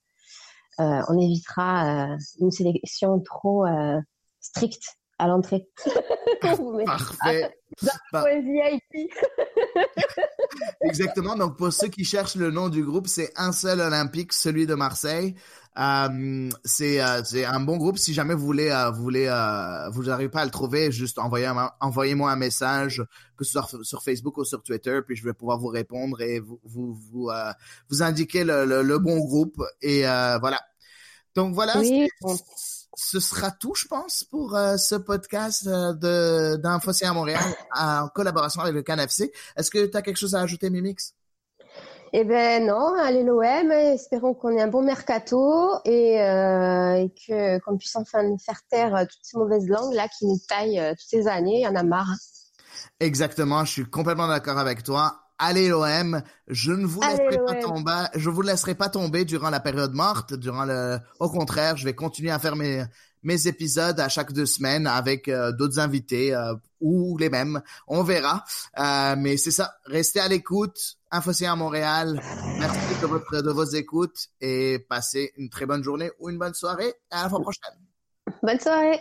on évitera une sélection trop stricte à l'entrée. Parfait. Bah, VIP. Exactement. Donc, pour ceux qui cherchent le nom du groupe, c'est un seul olympique, celui de Marseille. Euh, c'est euh, c'est un bon groupe. Si jamais vous voulez euh, vous voulez vous n'arrivez pas à le trouver, juste envoyez envoyez-moi un message que ce soit sur, Facebook ou sur Twitter, puis je vais pouvoir vous répondre et vous vous vous, vous indiquer le, le, le, bon groupe et voilà. Donc voilà. Oui. Ce sera tout, je pense, pour euh, ce podcast euh, de d'Infocé à Montréal en collaboration avec le CanFC. Est-ce que tu as quelque chose à ajouter, Mimix? Eh ben non, allez l'OM, espérons qu'on ait un bon mercato et, euh, et que qu'on puisse enfin faire taire euh, toutes ces mauvaises langues là qui nous taillent toutes ces années, il y en a marre. Exactement, je suis complètement d'accord avec toi. Allez l'OM, je ne vous Allez, laisserai pas tomber, je vous laisserai pas tomber durant la période morte, durant le au contraire, je vais continuer à faire mes mes épisodes à chaque deux semaines avec euh, d'autres invités euh, ou les mêmes, on verra. Euh, mais c'est ça, restez à l'écoute. Infocien à Montréal, merci de votre de vos écoutes et passez une très bonne journée ou une bonne soirée. À la fois prochaine. Bonne soirée.